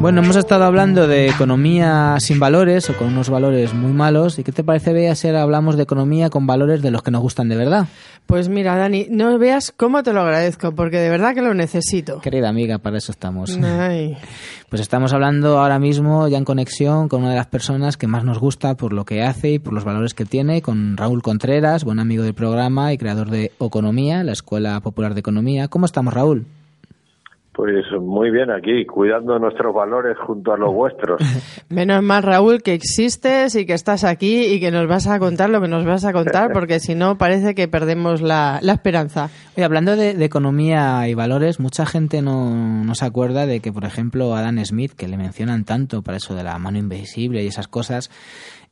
Speaker 9: Bueno, hemos estado hablando de economía sin valores o con unos valores muy malos. ¿Y qué te parece, Bea, si ahora hablamos de economía con valores de los que nos gustan de verdad?
Speaker 10: Pues mira, Dani, no veas cómo te lo agradezco, porque de verdad que lo necesito.
Speaker 9: Querida amiga, para eso estamos.
Speaker 10: Ay.
Speaker 9: Pues estamos hablando ahora mismo ya en conexión con una de las personas que más nos gusta por lo que hace y por los valores que tiene, con Raúl Contreras, buen amigo del programa y creador de Economía, la Escuela Popular de Economía. ¿Cómo estamos, Raúl?
Speaker 16: Pues muy bien aquí, cuidando nuestros valores junto a los vuestros.
Speaker 10: Menos mal, Raúl, que existes y que estás aquí y que nos vas a contar lo que nos vas a contar, porque si no parece que perdemos la, la esperanza.
Speaker 9: Oye, hablando de, de economía y valores, mucha gente no, no se acuerda de que, por ejemplo, Adam Smith, que le mencionan tanto para eso de la mano invisible y esas cosas,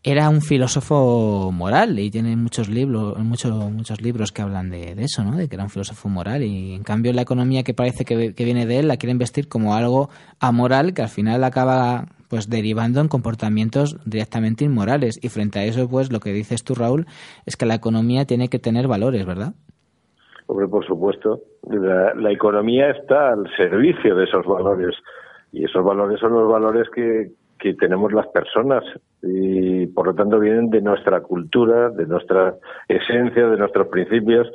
Speaker 9: era un filósofo moral y tiene muchos libros, muchos, muchos libros que hablan de, eso, ¿no? De que era un filósofo moral y en cambio la economía que parece que, que viene de él la quieren vestir como algo amoral que al final acaba pues derivando en comportamientos directamente inmorales y frente a eso pues lo que dices tú Raúl es que la economía tiene que tener valores, ¿verdad?
Speaker 16: Hombre, por supuesto. La, la economía está al servicio de esos valores y esos valores son los valores que, que tenemos las personas y por lo tanto vienen de nuestra cultura, de nuestra esencia, de nuestros principios.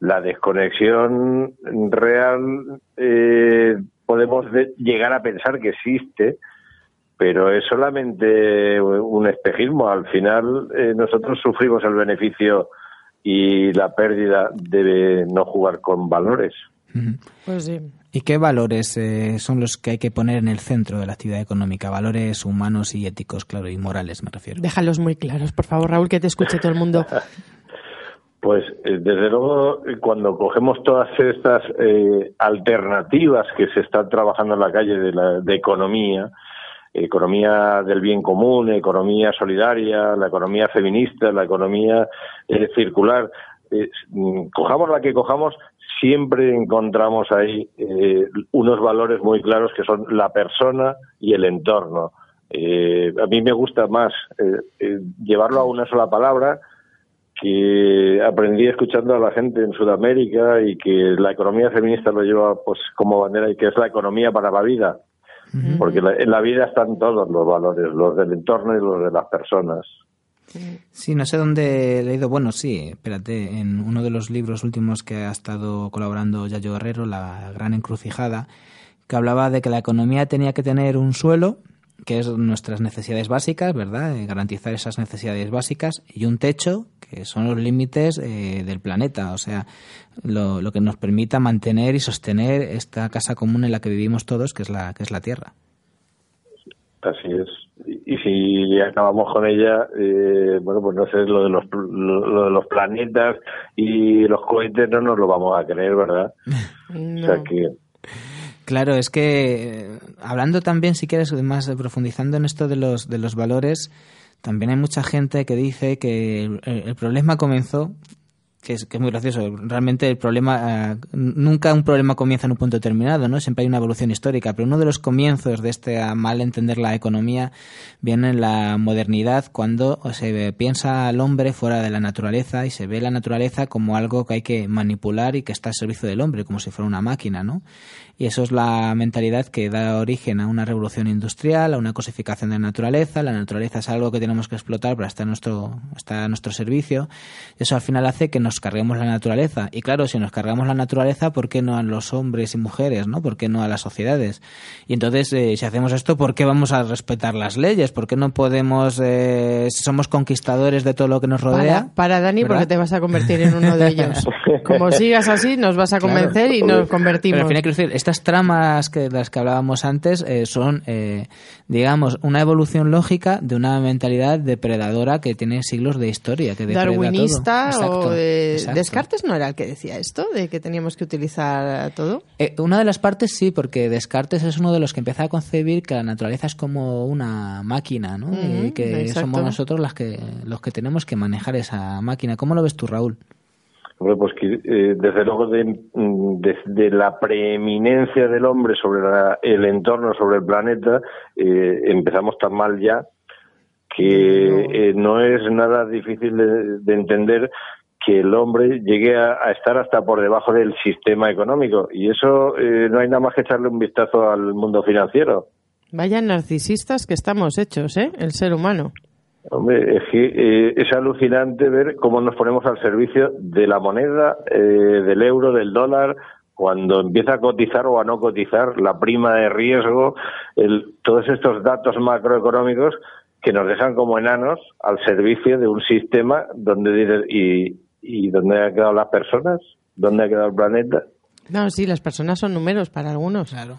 Speaker 16: La desconexión real eh, podemos de- llegar a pensar que existe, pero es solamente un espejismo. Al final eh, nosotros sufrimos el beneficio y la pérdida de no jugar con valores.
Speaker 10: Pues sí.
Speaker 9: ¿Y qué valores eh, son los que hay que poner en el centro de la actividad económica? Valores humanos y éticos, claro, y morales me refiero.
Speaker 10: Déjalos muy claros, por favor, Raúl, que te escuche todo el mundo.
Speaker 16: Pues eh, desde luego cuando cogemos todas estas eh, alternativas que se están trabajando en la calle de, la, de economía, economía del bien común, economía solidaria, la economía feminista, la economía eh, circular, eh, mm, cojamos la que cojamos, siempre encontramos ahí eh, unos valores muy claros que son la persona y el entorno. Eh, a mí me gusta más eh, eh, llevarlo a una sola palabra que aprendí escuchando a la gente en Sudamérica y que la economía feminista lo lleva pues como bandera y que es la economía para la vida. Porque la- en la vida están todos los valores, los del entorno y los de las personas.
Speaker 9: Sí, no sé dónde he leído. Bueno, sí, espérate, en uno de los libros últimos que ha estado colaborando Yayo Guerrero, La Gran Encrucijada, que hablaba de que la economía tenía que tener un suelo, que es nuestras necesidades básicas, ¿verdad? Eh, garantizar esas necesidades básicas, y un techo, que son los límites eh, del planeta, o sea, lo, lo que nos permita mantener y sostener esta casa común en la que vivimos todos, que es la, que es la Tierra.
Speaker 16: Así es. Y, si acabamos con ella, eh, bueno, pues no sé, lo de, los, lo, lo de los planetas y los cohetes no nos lo vamos a creer, ¿verdad? O sea que
Speaker 9: Claro, es que hablando también, si quieres, más profundizando en esto de los, de los valores, también hay mucha gente que dice que el, el problema comenzó que es, muy gracioso. Realmente el problema, eh, nunca un problema comienza en un punto determinado, ¿no? Siempre hay una evolución histórica, pero uno de los comienzos de este mal entender la economía viene en la modernidad, cuando se piensa al hombre fuera de la naturaleza y se ve la naturaleza como algo que hay que manipular y que está al servicio del hombre, como si fuera una máquina, ¿no? Y eso es la mentalidad que da origen a una revolución industrial, a una cosificación de la naturaleza. La naturaleza es algo que tenemos que explotar para estar a nuestro, estar a nuestro servicio. Eso al final hace que nos carguemos la naturaleza. Y claro, si nos cargamos la naturaleza, ¿por qué no a los hombres y mujeres? ¿no? ¿Por qué no a las sociedades? Y entonces, eh, si hacemos esto, ¿por qué vamos a respetar las leyes? ¿Por qué no podemos, eh, somos conquistadores de todo lo que nos rodea?
Speaker 10: Para, Dani, porque te vas a convertir en uno de ellos. Como sigas así, nos vas a convencer y nos convertimos.
Speaker 9: Pero al final, quiero decir, estas tramas que, de las que hablábamos antes eh, son, eh, digamos, una evolución lógica de una mentalidad depredadora que tiene siglos de historia. Que
Speaker 10: Darwinista
Speaker 9: todo.
Speaker 10: o Descartes no era el que decía esto, de que teníamos que utilizar todo.
Speaker 9: Eh, una de las partes sí, porque Descartes es uno de los que empieza a concebir que la naturaleza es como una máquina, ¿no? y que somos nosotros las que, los que tenemos que manejar esa máquina. ¿Cómo lo ves tú, Raúl?
Speaker 16: Pues que eh, desde luego mm, desde la preeminencia del hombre sobre el entorno, sobre el planeta, eh, empezamos tan mal ya que no, eh, es nada difícil de, entender que el hombre llegue a, estar hasta por debajo del sistema económico. Y eso no hay nada más que echarle un vistazo al mundo financiero.
Speaker 10: Vaya narcisistas que estamos hechos, ¿eh? El ser humano.
Speaker 16: Hombre, es que eh, es alucinante ver cómo nos ponemos al servicio de la moneda, eh, del euro, del dólar, cuando empieza a cotizar o a no cotizar, la prima de riesgo, el, todos estos datos macroeconómicos que nos dejan como enanos al servicio de un sistema donde y, y dónde han quedado las personas, dónde ha quedado el planeta.
Speaker 10: No, sí, las personas son números para algunos.
Speaker 9: Claro.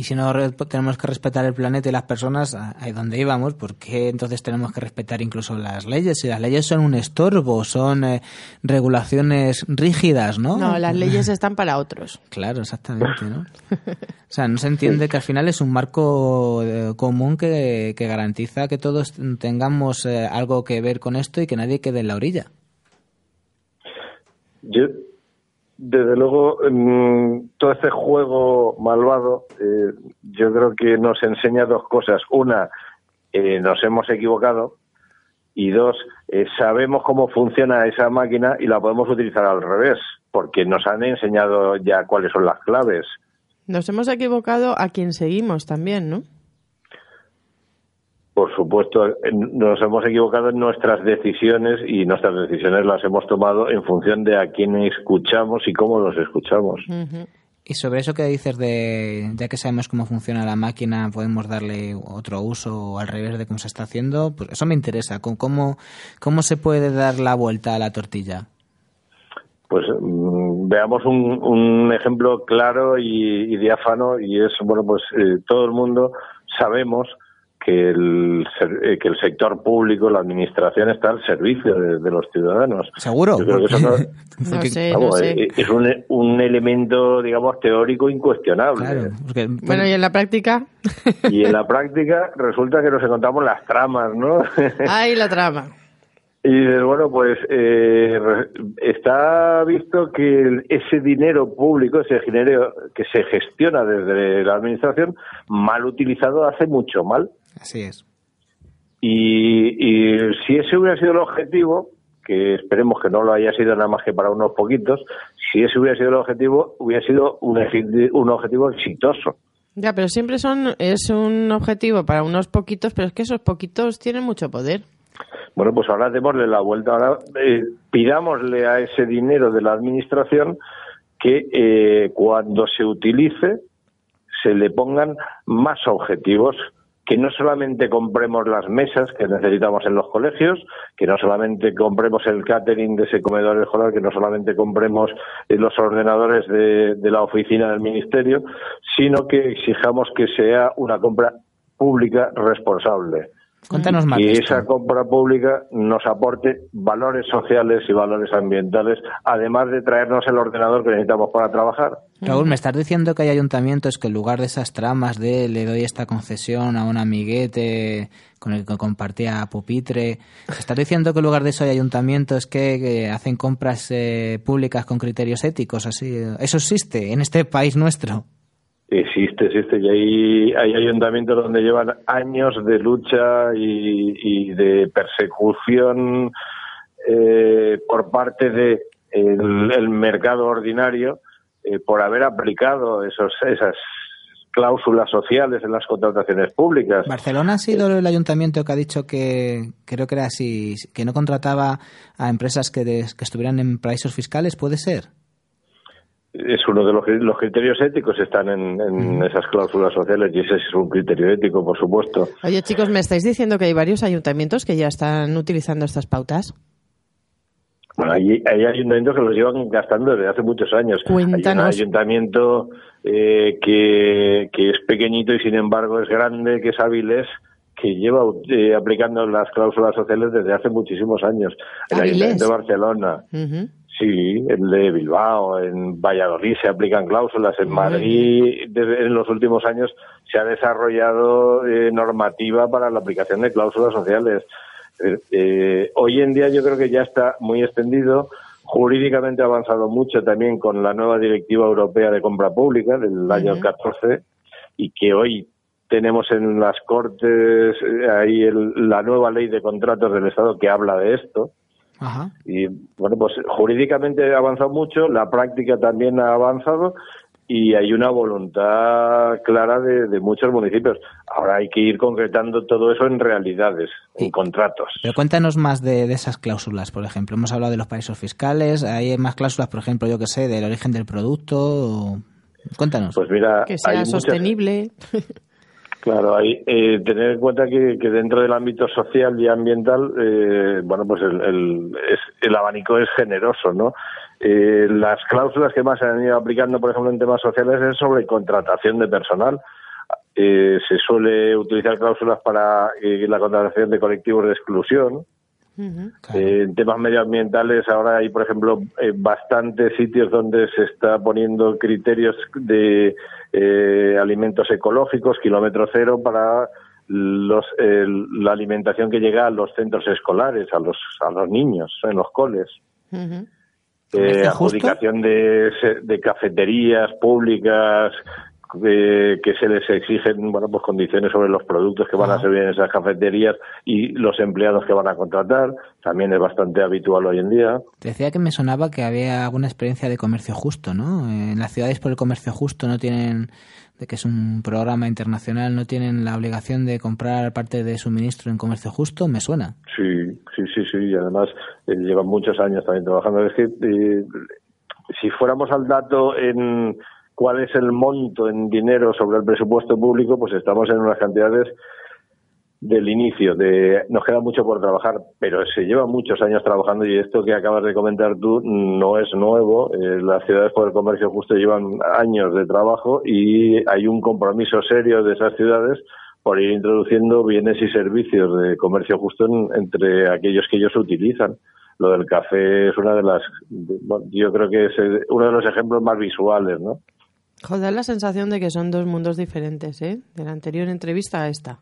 Speaker 9: Y si no tenemos que respetar el planeta y las personas, ahí donde íbamos, ¿por qué entonces tenemos que respetar incluso las leyes? Si las leyes son un estorbo, son eh, regulaciones rígidas, ¿no?
Speaker 10: No, las leyes están para otros.
Speaker 9: Claro, exactamente, ¿no? O sea, no se entiende que al final es un marco eh, común que, que, garantiza que todos tengamos eh, algo que ver con esto y que nadie quede en la orilla.
Speaker 16: Yo desde luego, todo este juego malvado, eh, yo creo que nos enseña dos cosas. Una, eh, nos hemos equivocado. Y dos, eh, sabemos cómo funciona esa máquina y la podemos utilizar al revés, porque nos han enseñado ya cuáles son las claves.
Speaker 10: Nos hemos equivocado a quien seguimos también, ¿no?
Speaker 16: Por supuesto, nos hemos equivocado en nuestras decisiones y nuestras decisiones las hemos tomado en función de a quién escuchamos y cómo los escuchamos.
Speaker 9: Y sobre eso que dices de, ya que sabemos cómo funciona la máquina, podemos darle otro uso al revés de cómo se está haciendo, pues eso me interesa. ¿Cómo, cómo se puede dar la vuelta a la tortilla?
Speaker 16: Pues mm, veamos un, ejemplo claro y, diáfano y es, bueno, pues eh, todo el mundo sabemos que el, eh, que el sector público, la administración está al servicio de, los ciudadanos.
Speaker 9: ¿Seguro?
Speaker 16: Es un, un, elemento, digamos, teórico incuestionable.
Speaker 10: bueno, ¿y en la práctica?
Speaker 16: y en la práctica resulta que nos encontramos las tramas, ¿no?
Speaker 10: ¡Ay, la trama!
Speaker 16: Y bueno, pues eh, está visto que ese dinero público, ese dinero que se gestiona desde la administración, mal utilizado hace mucho mal.
Speaker 9: Así es.
Speaker 16: Y, si ese hubiera sido el objetivo, que esperemos que no lo haya sido nada más que para unos poquitos, si ese hubiera sido el objetivo, hubiera sido un, un objetivo exitoso.
Speaker 10: Ya, pero siempre son es un objetivo para unos poquitos, pero es que esos poquitos tienen mucho poder.
Speaker 16: Bueno, pues ahora démosle la vuelta, ahora eh, pidámosle a ese dinero de la administración que eh, cuando se utilice se le pongan más objetivos que no solamente compremos las mesas que necesitamos en los colegios, que no solamente compremos el catering de ese comedor escolar, que no solamente compremos eh, los ordenadores de, de la oficina del ministerio, sino que exijamos que sea una compra pública responsable.
Speaker 9: Cuéntanos más.
Speaker 16: Y esa compra pública nos aporte valores sociales y valores ambientales, además de traernos el ordenador que necesitamos para trabajar.
Speaker 9: Raúl, me estás diciendo que hay ayuntamientos que en lugar de esas tramas de le doy esta concesión a un amiguete con el que compartía pupitre, ¿me estás diciendo que en lugar de eso hay ayuntamientos que, que hacen compras eh, públicas con criterios éticos? así ¿Eso existe en este país nuestro?
Speaker 16: Existe, existe. Y hay, hay ayuntamientos donde llevan años de lucha y, y de persecución eh, por parte de el, el mercado ordinario eh, por haber aplicado esos, esas cláusulas sociales en las contrataciones públicas.
Speaker 9: Barcelona ha sido el ayuntamiento que ha dicho que, creo que era así, que no contrataba a empresas que, de- que estuvieran en paraísos fiscales, ¿puede ser?
Speaker 16: Es uno de los, los criterios éticos están en, en esas cláusulas sociales y ese es un criterio ético, por supuesto.
Speaker 10: Oye, chicos, me estáis diciendo que hay varios ayuntamientos que ya están utilizando estas pautas.
Speaker 16: Bueno, hay, hay ayuntamientos que los llevan gastando desde hace muchos años.
Speaker 10: Cuéntanos.
Speaker 16: Hay un ayuntamiento eh, que, que es pequeñito y sin embargo es grande, que es Avilés, que lleva eh, aplicando las cláusulas sociales desde hace muchísimos años. El
Speaker 10: Avilés.
Speaker 16: Ayuntamiento de Barcelona. Sí, el de Bilbao, en Valladolid se aplican cláusulas, en Madrid desde- en los últimos años se ha desarrollado eh, normativa para la aplicación de cláusulas sociales. Eh, eh, hoy en día yo creo que ya está muy extendido. Jurídicamente ha avanzado mucho también con la nueva Directiva Europea de Compra Pública del año 14 y que hoy tenemos en las Cortes eh, ahí el- la nueva ley de contratos del Estado que habla de esto.
Speaker 9: Ajá.
Speaker 16: Y bueno, pues jurídicamente ha avanzado mucho, la práctica también ha avanzado y hay una voluntad clara de, de muchos municipios. Ahora hay que ir concretando todo eso en realidades, en contratos.
Speaker 9: Pero cuéntanos más de, de esas cláusulas, por ejemplo. Hemos hablado de los paraísos fiscales, hay más cláusulas, por ejemplo, yo que sé, del origen del producto. o- Cuéntanos.
Speaker 16: Pues mira,
Speaker 10: Que sea
Speaker 16: hay muchas-
Speaker 10: sostenible.
Speaker 16: Claro, hay eh, tener en cuenta que, que dentro del ámbito social y ambiental, eh, bueno, pues el, el, es- el abanico es generoso, ¿no? Eh, las cláusulas que más se han ido aplicando, por ejemplo, en temas sociales es sobre contratación de personal. Eh, se suele utilizar cláusulas para eh, la contratación de colectivos de exclusión. Eh, en temas medioambientales ahora hay, por ejemplo, eh, bastantes sitios donde se está poniendo criterios de eh, alimentos ecológicos, kilómetro cero, para los, el- la alimentación que llega a los centros escolares, a los, a los niños en los coles. Eh, adjudicación de, de cafeterías públicas eh, que se les exigen bueno pues condiciones sobre los productos que van a servir en esas cafeterías y los empleados que van a contratar también es bastante habitual hoy en día
Speaker 9: decía que me sonaba que había alguna experiencia de comercio justo, ¿no? En las ciudades por el comercio justo no tienen, de que es un programa internacional, no tienen la obligación de comprar parte de suministro en comercio justo, me suena.
Speaker 16: sí sí sí sí y además eh, llevan muchos años también trabajando es que eh, si fuéramos al dato en cuál es el monto en dinero sobre el presupuesto público pues estamos en unas cantidades del inicio, de nos queda mucho por trabajar, pero se lleva muchos años trabajando y esto que acabas de comentar tú no es nuevo. Eh, las ciudades por el comercio justo llevan años de trabajo y hay un compromiso serio de esas ciudades por ir introduciendo bienes y servicios de comercio justo en- entre aquellos que ellos utilizan. Lo del café es una de las, yo creo que es uno de los ejemplos más visuales, ¿no?
Speaker 10: Joder, da la sensación de que son dos mundos diferentes, ¿eh? De la anterior entrevista a esta.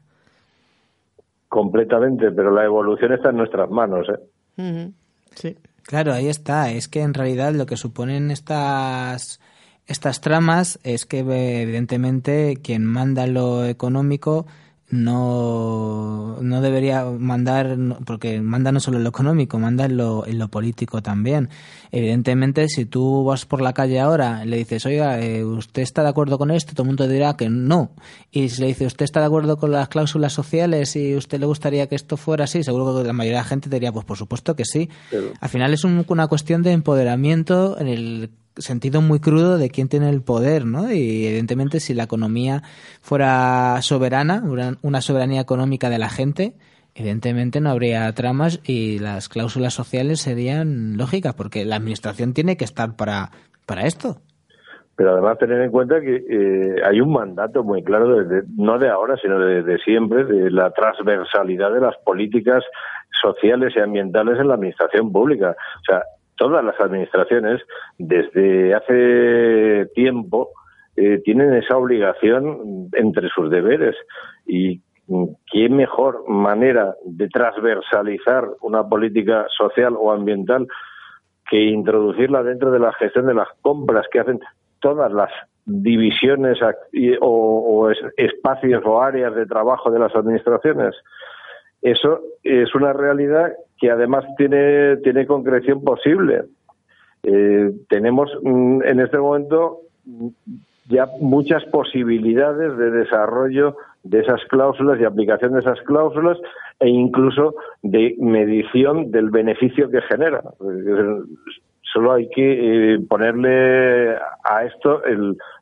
Speaker 16: Completamente, pero la evolución está en nuestras manos, ¿eh?
Speaker 10: Sí.
Speaker 9: Claro, ahí está. Es que en realidad lo que suponen estas estas tramas es que evidentemente quien manda lo económico no, no debería mandar, porque manda no solo en lo económico, manda en lo, en lo político también. Evidentemente, si tú vas por la calle ahora y le dices, oiga, eh, ¿usted está de acuerdo con esto? Todo el mundo dirá que no. Y si le dice, ¿usted está de acuerdo con las cláusulas sociales y usted le gustaría que esto fuera así? Seguro que la mayoría de la gente diría, pues por supuesto que sí.
Speaker 16: Pero-
Speaker 9: Al final es un- una cuestión de empoderamiento en el sentido muy crudo de quién tiene el poder, ¿no? Y evidentemente si la economía fuera soberana, una- soberanía económica de la gente, evidentemente no habría tramas y las cláusulas sociales serían lógicas, porque la administración tiene que estar para, para esto.
Speaker 16: pero además tener en cuenta que eh, hay un mandato muy claro, desde, no de ahora, sino de, de, siempre, de la transversalidad de las políticas sociales y ambientales en la administración pública. O sea, todas las administraciones, desde hace tiempo, eh, tienen esa obligación entre sus deberes y qué mejor manera de transversalizar una política social o ambiental que introducirla dentro de la gestión de las compras que hacen todas las divisiones o, espacios o áreas de trabajo de las administraciones. Eso es una realidad que además tiene, tiene concreción posible. Eh, tenemos mm, en este momento ya muchas posibilidades de desarrollo de esas cláusulas y aplicación de esas cláusulas e incluso de medición del beneficio que genera. Solo hay que eh, ponerle a esto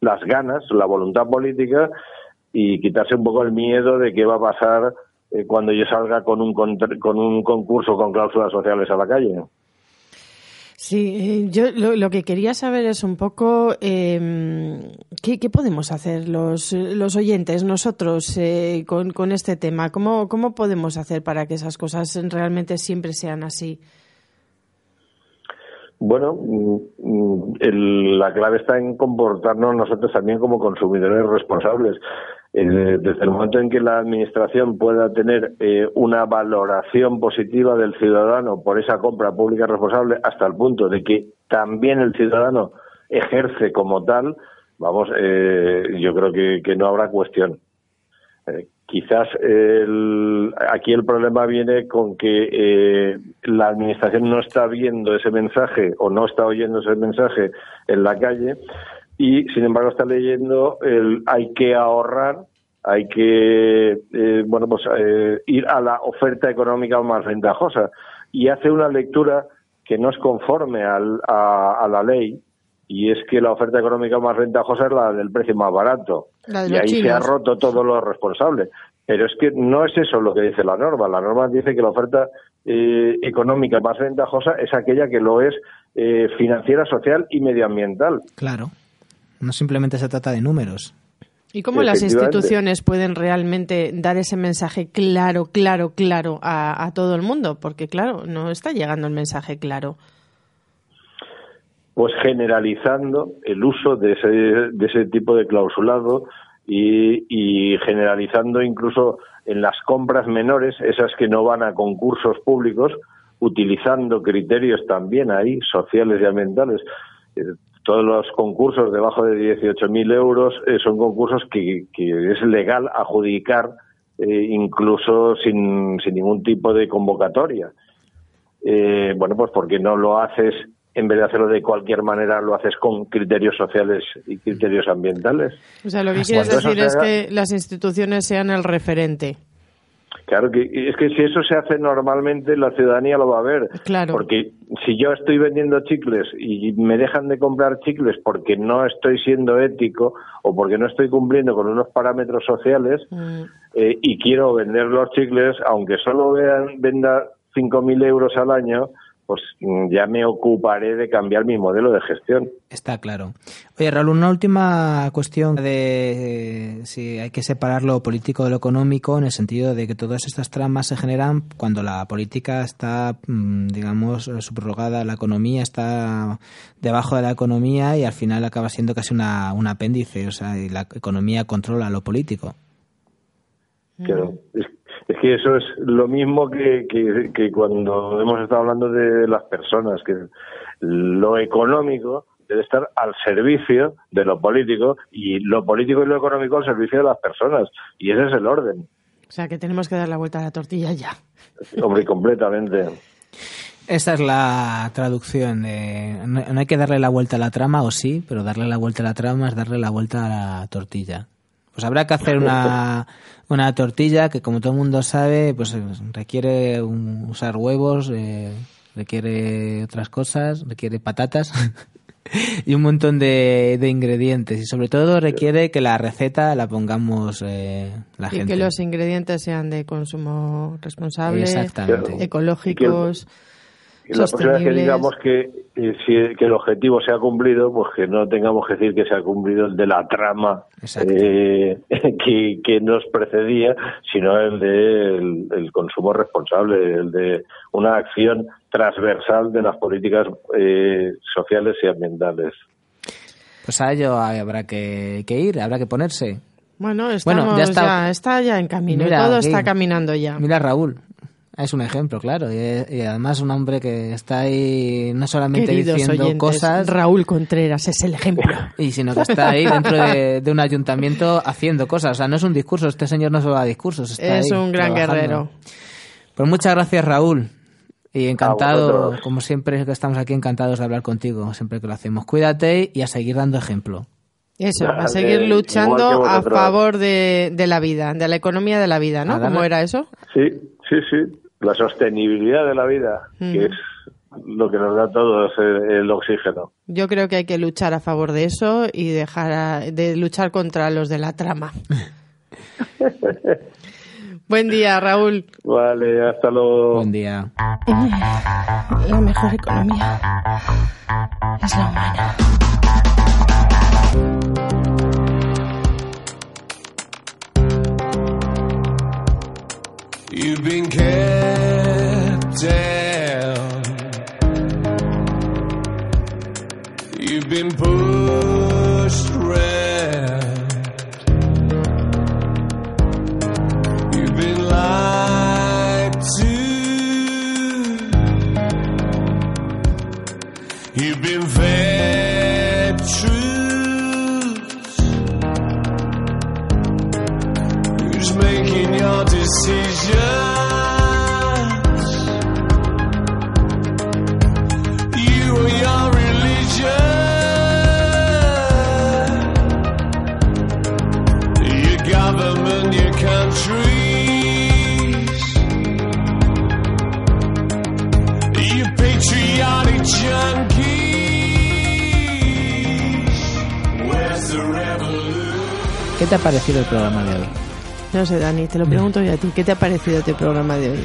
Speaker 16: las ganas, la voluntad política y quitarse un poco el miedo de qué va a pasar eh, cuando yo salga con un, con un concurso con cláusulas sociales a la calle.
Speaker 10: Sí, eh, yo lo, que quería saber es un poco em, ¿qué, podemos hacer los, los oyentes, nosotros, con, con este tema. ¿Cómo, ¿Cómo podemos hacer para que esas cosas realmente siempre sean así?
Speaker 16: Bueno, mm, mm, la clave está en comportarnos nosotros también como consumidores responsables. Eh, desde el momento en que la Administración pueda tener eh, una valoración positiva del ciudadano por esa compra pública responsable, hasta el punto de que también el ciudadano ejerce como tal, vamos, eh, yo creo que, no habrá cuestión. Quizás aquí el problema viene con que eh, la administración no está viendo ese mensaje o no está oyendo ese mensaje en la calle y, sin embargo, está leyendo el hay que ahorrar, hay que eh, bueno pues eh, ir a la oferta económica más ventajosa y hace una lectura que no es conforme al, a la ley y es que la oferta económica más ventajosa es la del precio más barato. y ahí se ha roto todo lo responsable. Pero es que no es eso lo que dice la norma. La norma dice que la oferta eh, económica más ventajosa es aquella que lo es eh, financiera, social y medioambiental.
Speaker 9: Claro. No simplemente se trata de números.
Speaker 10: ¿Y cómo las instituciones pueden realmente dar ese mensaje claro, claro, claro a, a todo el mundo? Porque, claro, no está llegando el mensaje claro
Speaker 16: pues generalizando el uso de ese, de ese tipo de clausulado y, generalizando incluso en las compras menores, esas que no van a concursos públicos, utilizando criterios también ahí, sociales y ambientales. Eh, todos los concursos debajo de 18.000 euros eh, son concursos que, es legal adjudicar eh, incluso sin, sin ningún tipo de convocatoria. bueno, pues porque no lo haces en vez de hacerlo de cualquier manera, lo haces con criterios sociales y criterios ambientales.
Speaker 10: O sea, lo que quieres decir es que las instituciones sean el referente.
Speaker 16: Claro, que es que si eso se hace normalmente, la ciudadanía lo va a ver.
Speaker 10: Claro.
Speaker 16: Porque si yo estoy vendiendo chicles y me dejan de comprar chicles porque no estoy siendo ético o porque no estoy cumpliendo con unos parámetros sociales mm. eh, y quiero vender los chicles, aunque solo vean, venda 5.000 euros al año, pues mm, ya me ocuparé de cambiar mi modelo de gestión.
Speaker 9: Está claro. Oye, Raúl, una última cuestión de si hay que separar lo político de lo económico en el sentido de que todas estas tramas se generan cuando la política está, mm, digamos, subrogada, la economía está debajo de la economía y al final acaba siendo casi una, un apéndice, o sea, y la economía controla lo político.
Speaker 16: Claro, es que eso es lo mismo que, que, cuando hemos estado hablando de las personas, que lo económico debe estar al servicio de lo político y lo político y lo económico al servicio de las personas. Y ese es el orden.
Speaker 10: O sea, que tenemos que dar la vuelta a la tortilla ya.
Speaker 16: Hombre, completamente.
Speaker 9: Esta es la traducción. De, no, no, hay que darle la vuelta a la trama, o sí, pero darle la vuelta a la trama es darle la vuelta a la tortilla. Pues habrá que hacer una, una tortilla que, como todo el mundo sabe, pues requiere usar huevos, eh, requiere otras cosas, requiere patatas y un montón de, de, ingredientes. Y sobre todo requiere que la receta la pongamos eh, la gente.
Speaker 10: Y que los ingredientes sean de consumo responsable, ecológicos.
Speaker 16: La próxima vez que digamos que, eh, si, que el objetivo se ha cumplido, pues que no tengamos que decir que se ha cumplido el de la trama eh, que, que, nos precedía, sino el de el, consumo responsable, el de una acción transversal de las políticas eh, sociales y ambientales.
Speaker 9: Pues a ello habrá que, ir, habrá que ponerse.
Speaker 10: Bueno, estamos, ya, está, está, ya en camino, todo está caminando ya.
Speaker 9: Mira, Raúl, es un ejemplo, claro. Y, además un hombre que está ahí no solamente diciendo cosas...
Speaker 10: Raúl Contreras es el ejemplo.
Speaker 9: Y sino que está ahí dentro de, un ayuntamiento haciendo cosas. O sea, no es un discurso. Este señor no solo da discursos.
Speaker 10: es un gran guerrero.
Speaker 9: Pues muchas gracias, Raúl. Y encantado, como siempre que estamos aquí, encantados de hablar contigo, siempre que lo hacemos. Cuídate y a seguir dando ejemplo.
Speaker 10: Eso, a seguir luchando a favor de, de, la vida, de la economía de la vida, ¿no? ¿Cómo era eso?
Speaker 16: Sí, sí, sí la sostenibilidad de la vida, que es lo que nos da todo el, oxígeno.
Speaker 10: Yo creo que hay que luchar a favor de eso y dejar de luchar contra los de la trama. Buen día, Raúl.
Speaker 16: Vale, hasta luego.
Speaker 9: Buen día.
Speaker 15: La mejor economía es la humana. You've been kept down. You've been pushed around.
Speaker 9: ¿Qué te ha parecido el programa de hoy?
Speaker 10: No sé, Dani, te lo pregunto yo a ti. ¿Qué te ha parecido este programa de hoy?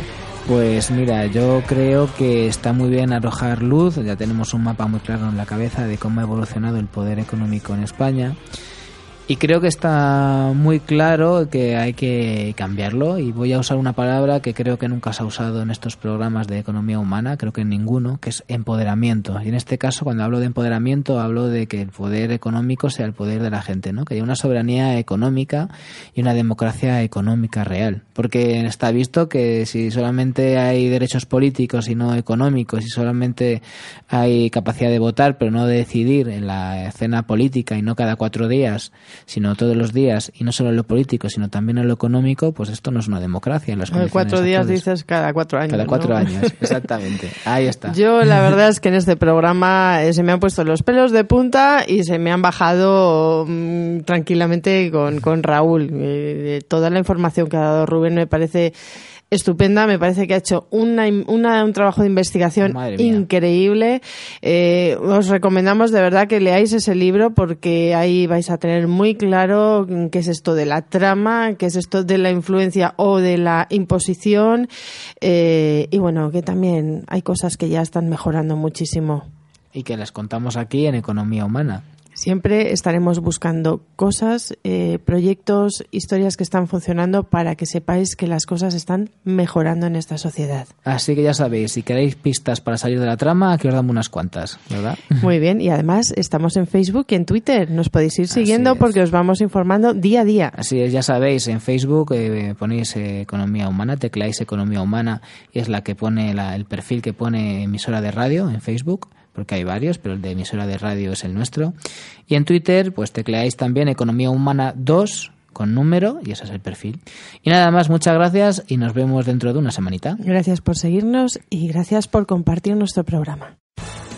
Speaker 9: Pues mira, yo creo que está muy bien arrojar luz, ya tenemos un mapa muy claro en la cabeza de cómo ha evolucionado el poder económico en España y creo que está muy claro que hay que cambiarlo y voy a usar una palabra que creo que nunca se ha usado en estos programas de economía humana, creo que en ninguno, que es empoderamiento. Y en este caso, cuando hablo de empoderamiento, hablo de que el poder económico sea el poder de la gente, ¿no? Que haya una soberanía económica y una democracia económica real. Porque está visto que si solamente hay derechos políticos y no económicos, y solamente hay capacidad de votar pero no de decidir en la escena política y no cada cuatro días, sino todos los días, y no solo en lo político, sino también en lo económico, pues esto no es una democracia. En las
Speaker 10: cuatro días dices cada cuatro años.
Speaker 9: Cada cuatro años, exactamente. Ahí está.
Speaker 10: Yo la verdad es que en este programa eh, se me han puesto los pelos de punta y se me han bajado mm, tranquilamente con, con Raúl. Eh, toda la información que ha dado Rubén me parece estupenda, me parece que ha hecho una, un trabajo de investigación increíble. Eh, os recomendamos de verdad que leáis ese libro porque ahí vais a tener muy claro qué es esto de la trama, qué es esto de la influencia o de la imposición eh, y bueno, que también hay cosas que ya están mejorando muchísimo.
Speaker 9: Y que les contamos aquí en Economía Humana.
Speaker 10: Siempre estaremos buscando cosas, eh, proyectos, historias que están funcionando para que sepáis que las cosas están mejorando en esta sociedad.
Speaker 9: Así que ya sabéis, si queréis pistas para salir de la trama, aquí os damos unas cuantas, ¿verdad?
Speaker 10: Muy bien, y además estamos en Facebook y en Twitter. Nos podéis ir siguiendo porque os vamos informando día a día.
Speaker 9: Así es, ya sabéis, en Facebook eh, ponéis Economía Humana, tecláis Economía Humana y es la que pone el perfil que pone emisora de radio en Facebook porque hay varios, pero el de emisora de radio es el nuestro. Y en Twitter, pues tecleáis también Economía Humana 2 con número y ese es el perfil. Y nada más, muchas gracias y nos vemos dentro de una semanita.
Speaker 10: Gracias por seguirnos y gracias por compartir nuestro programa.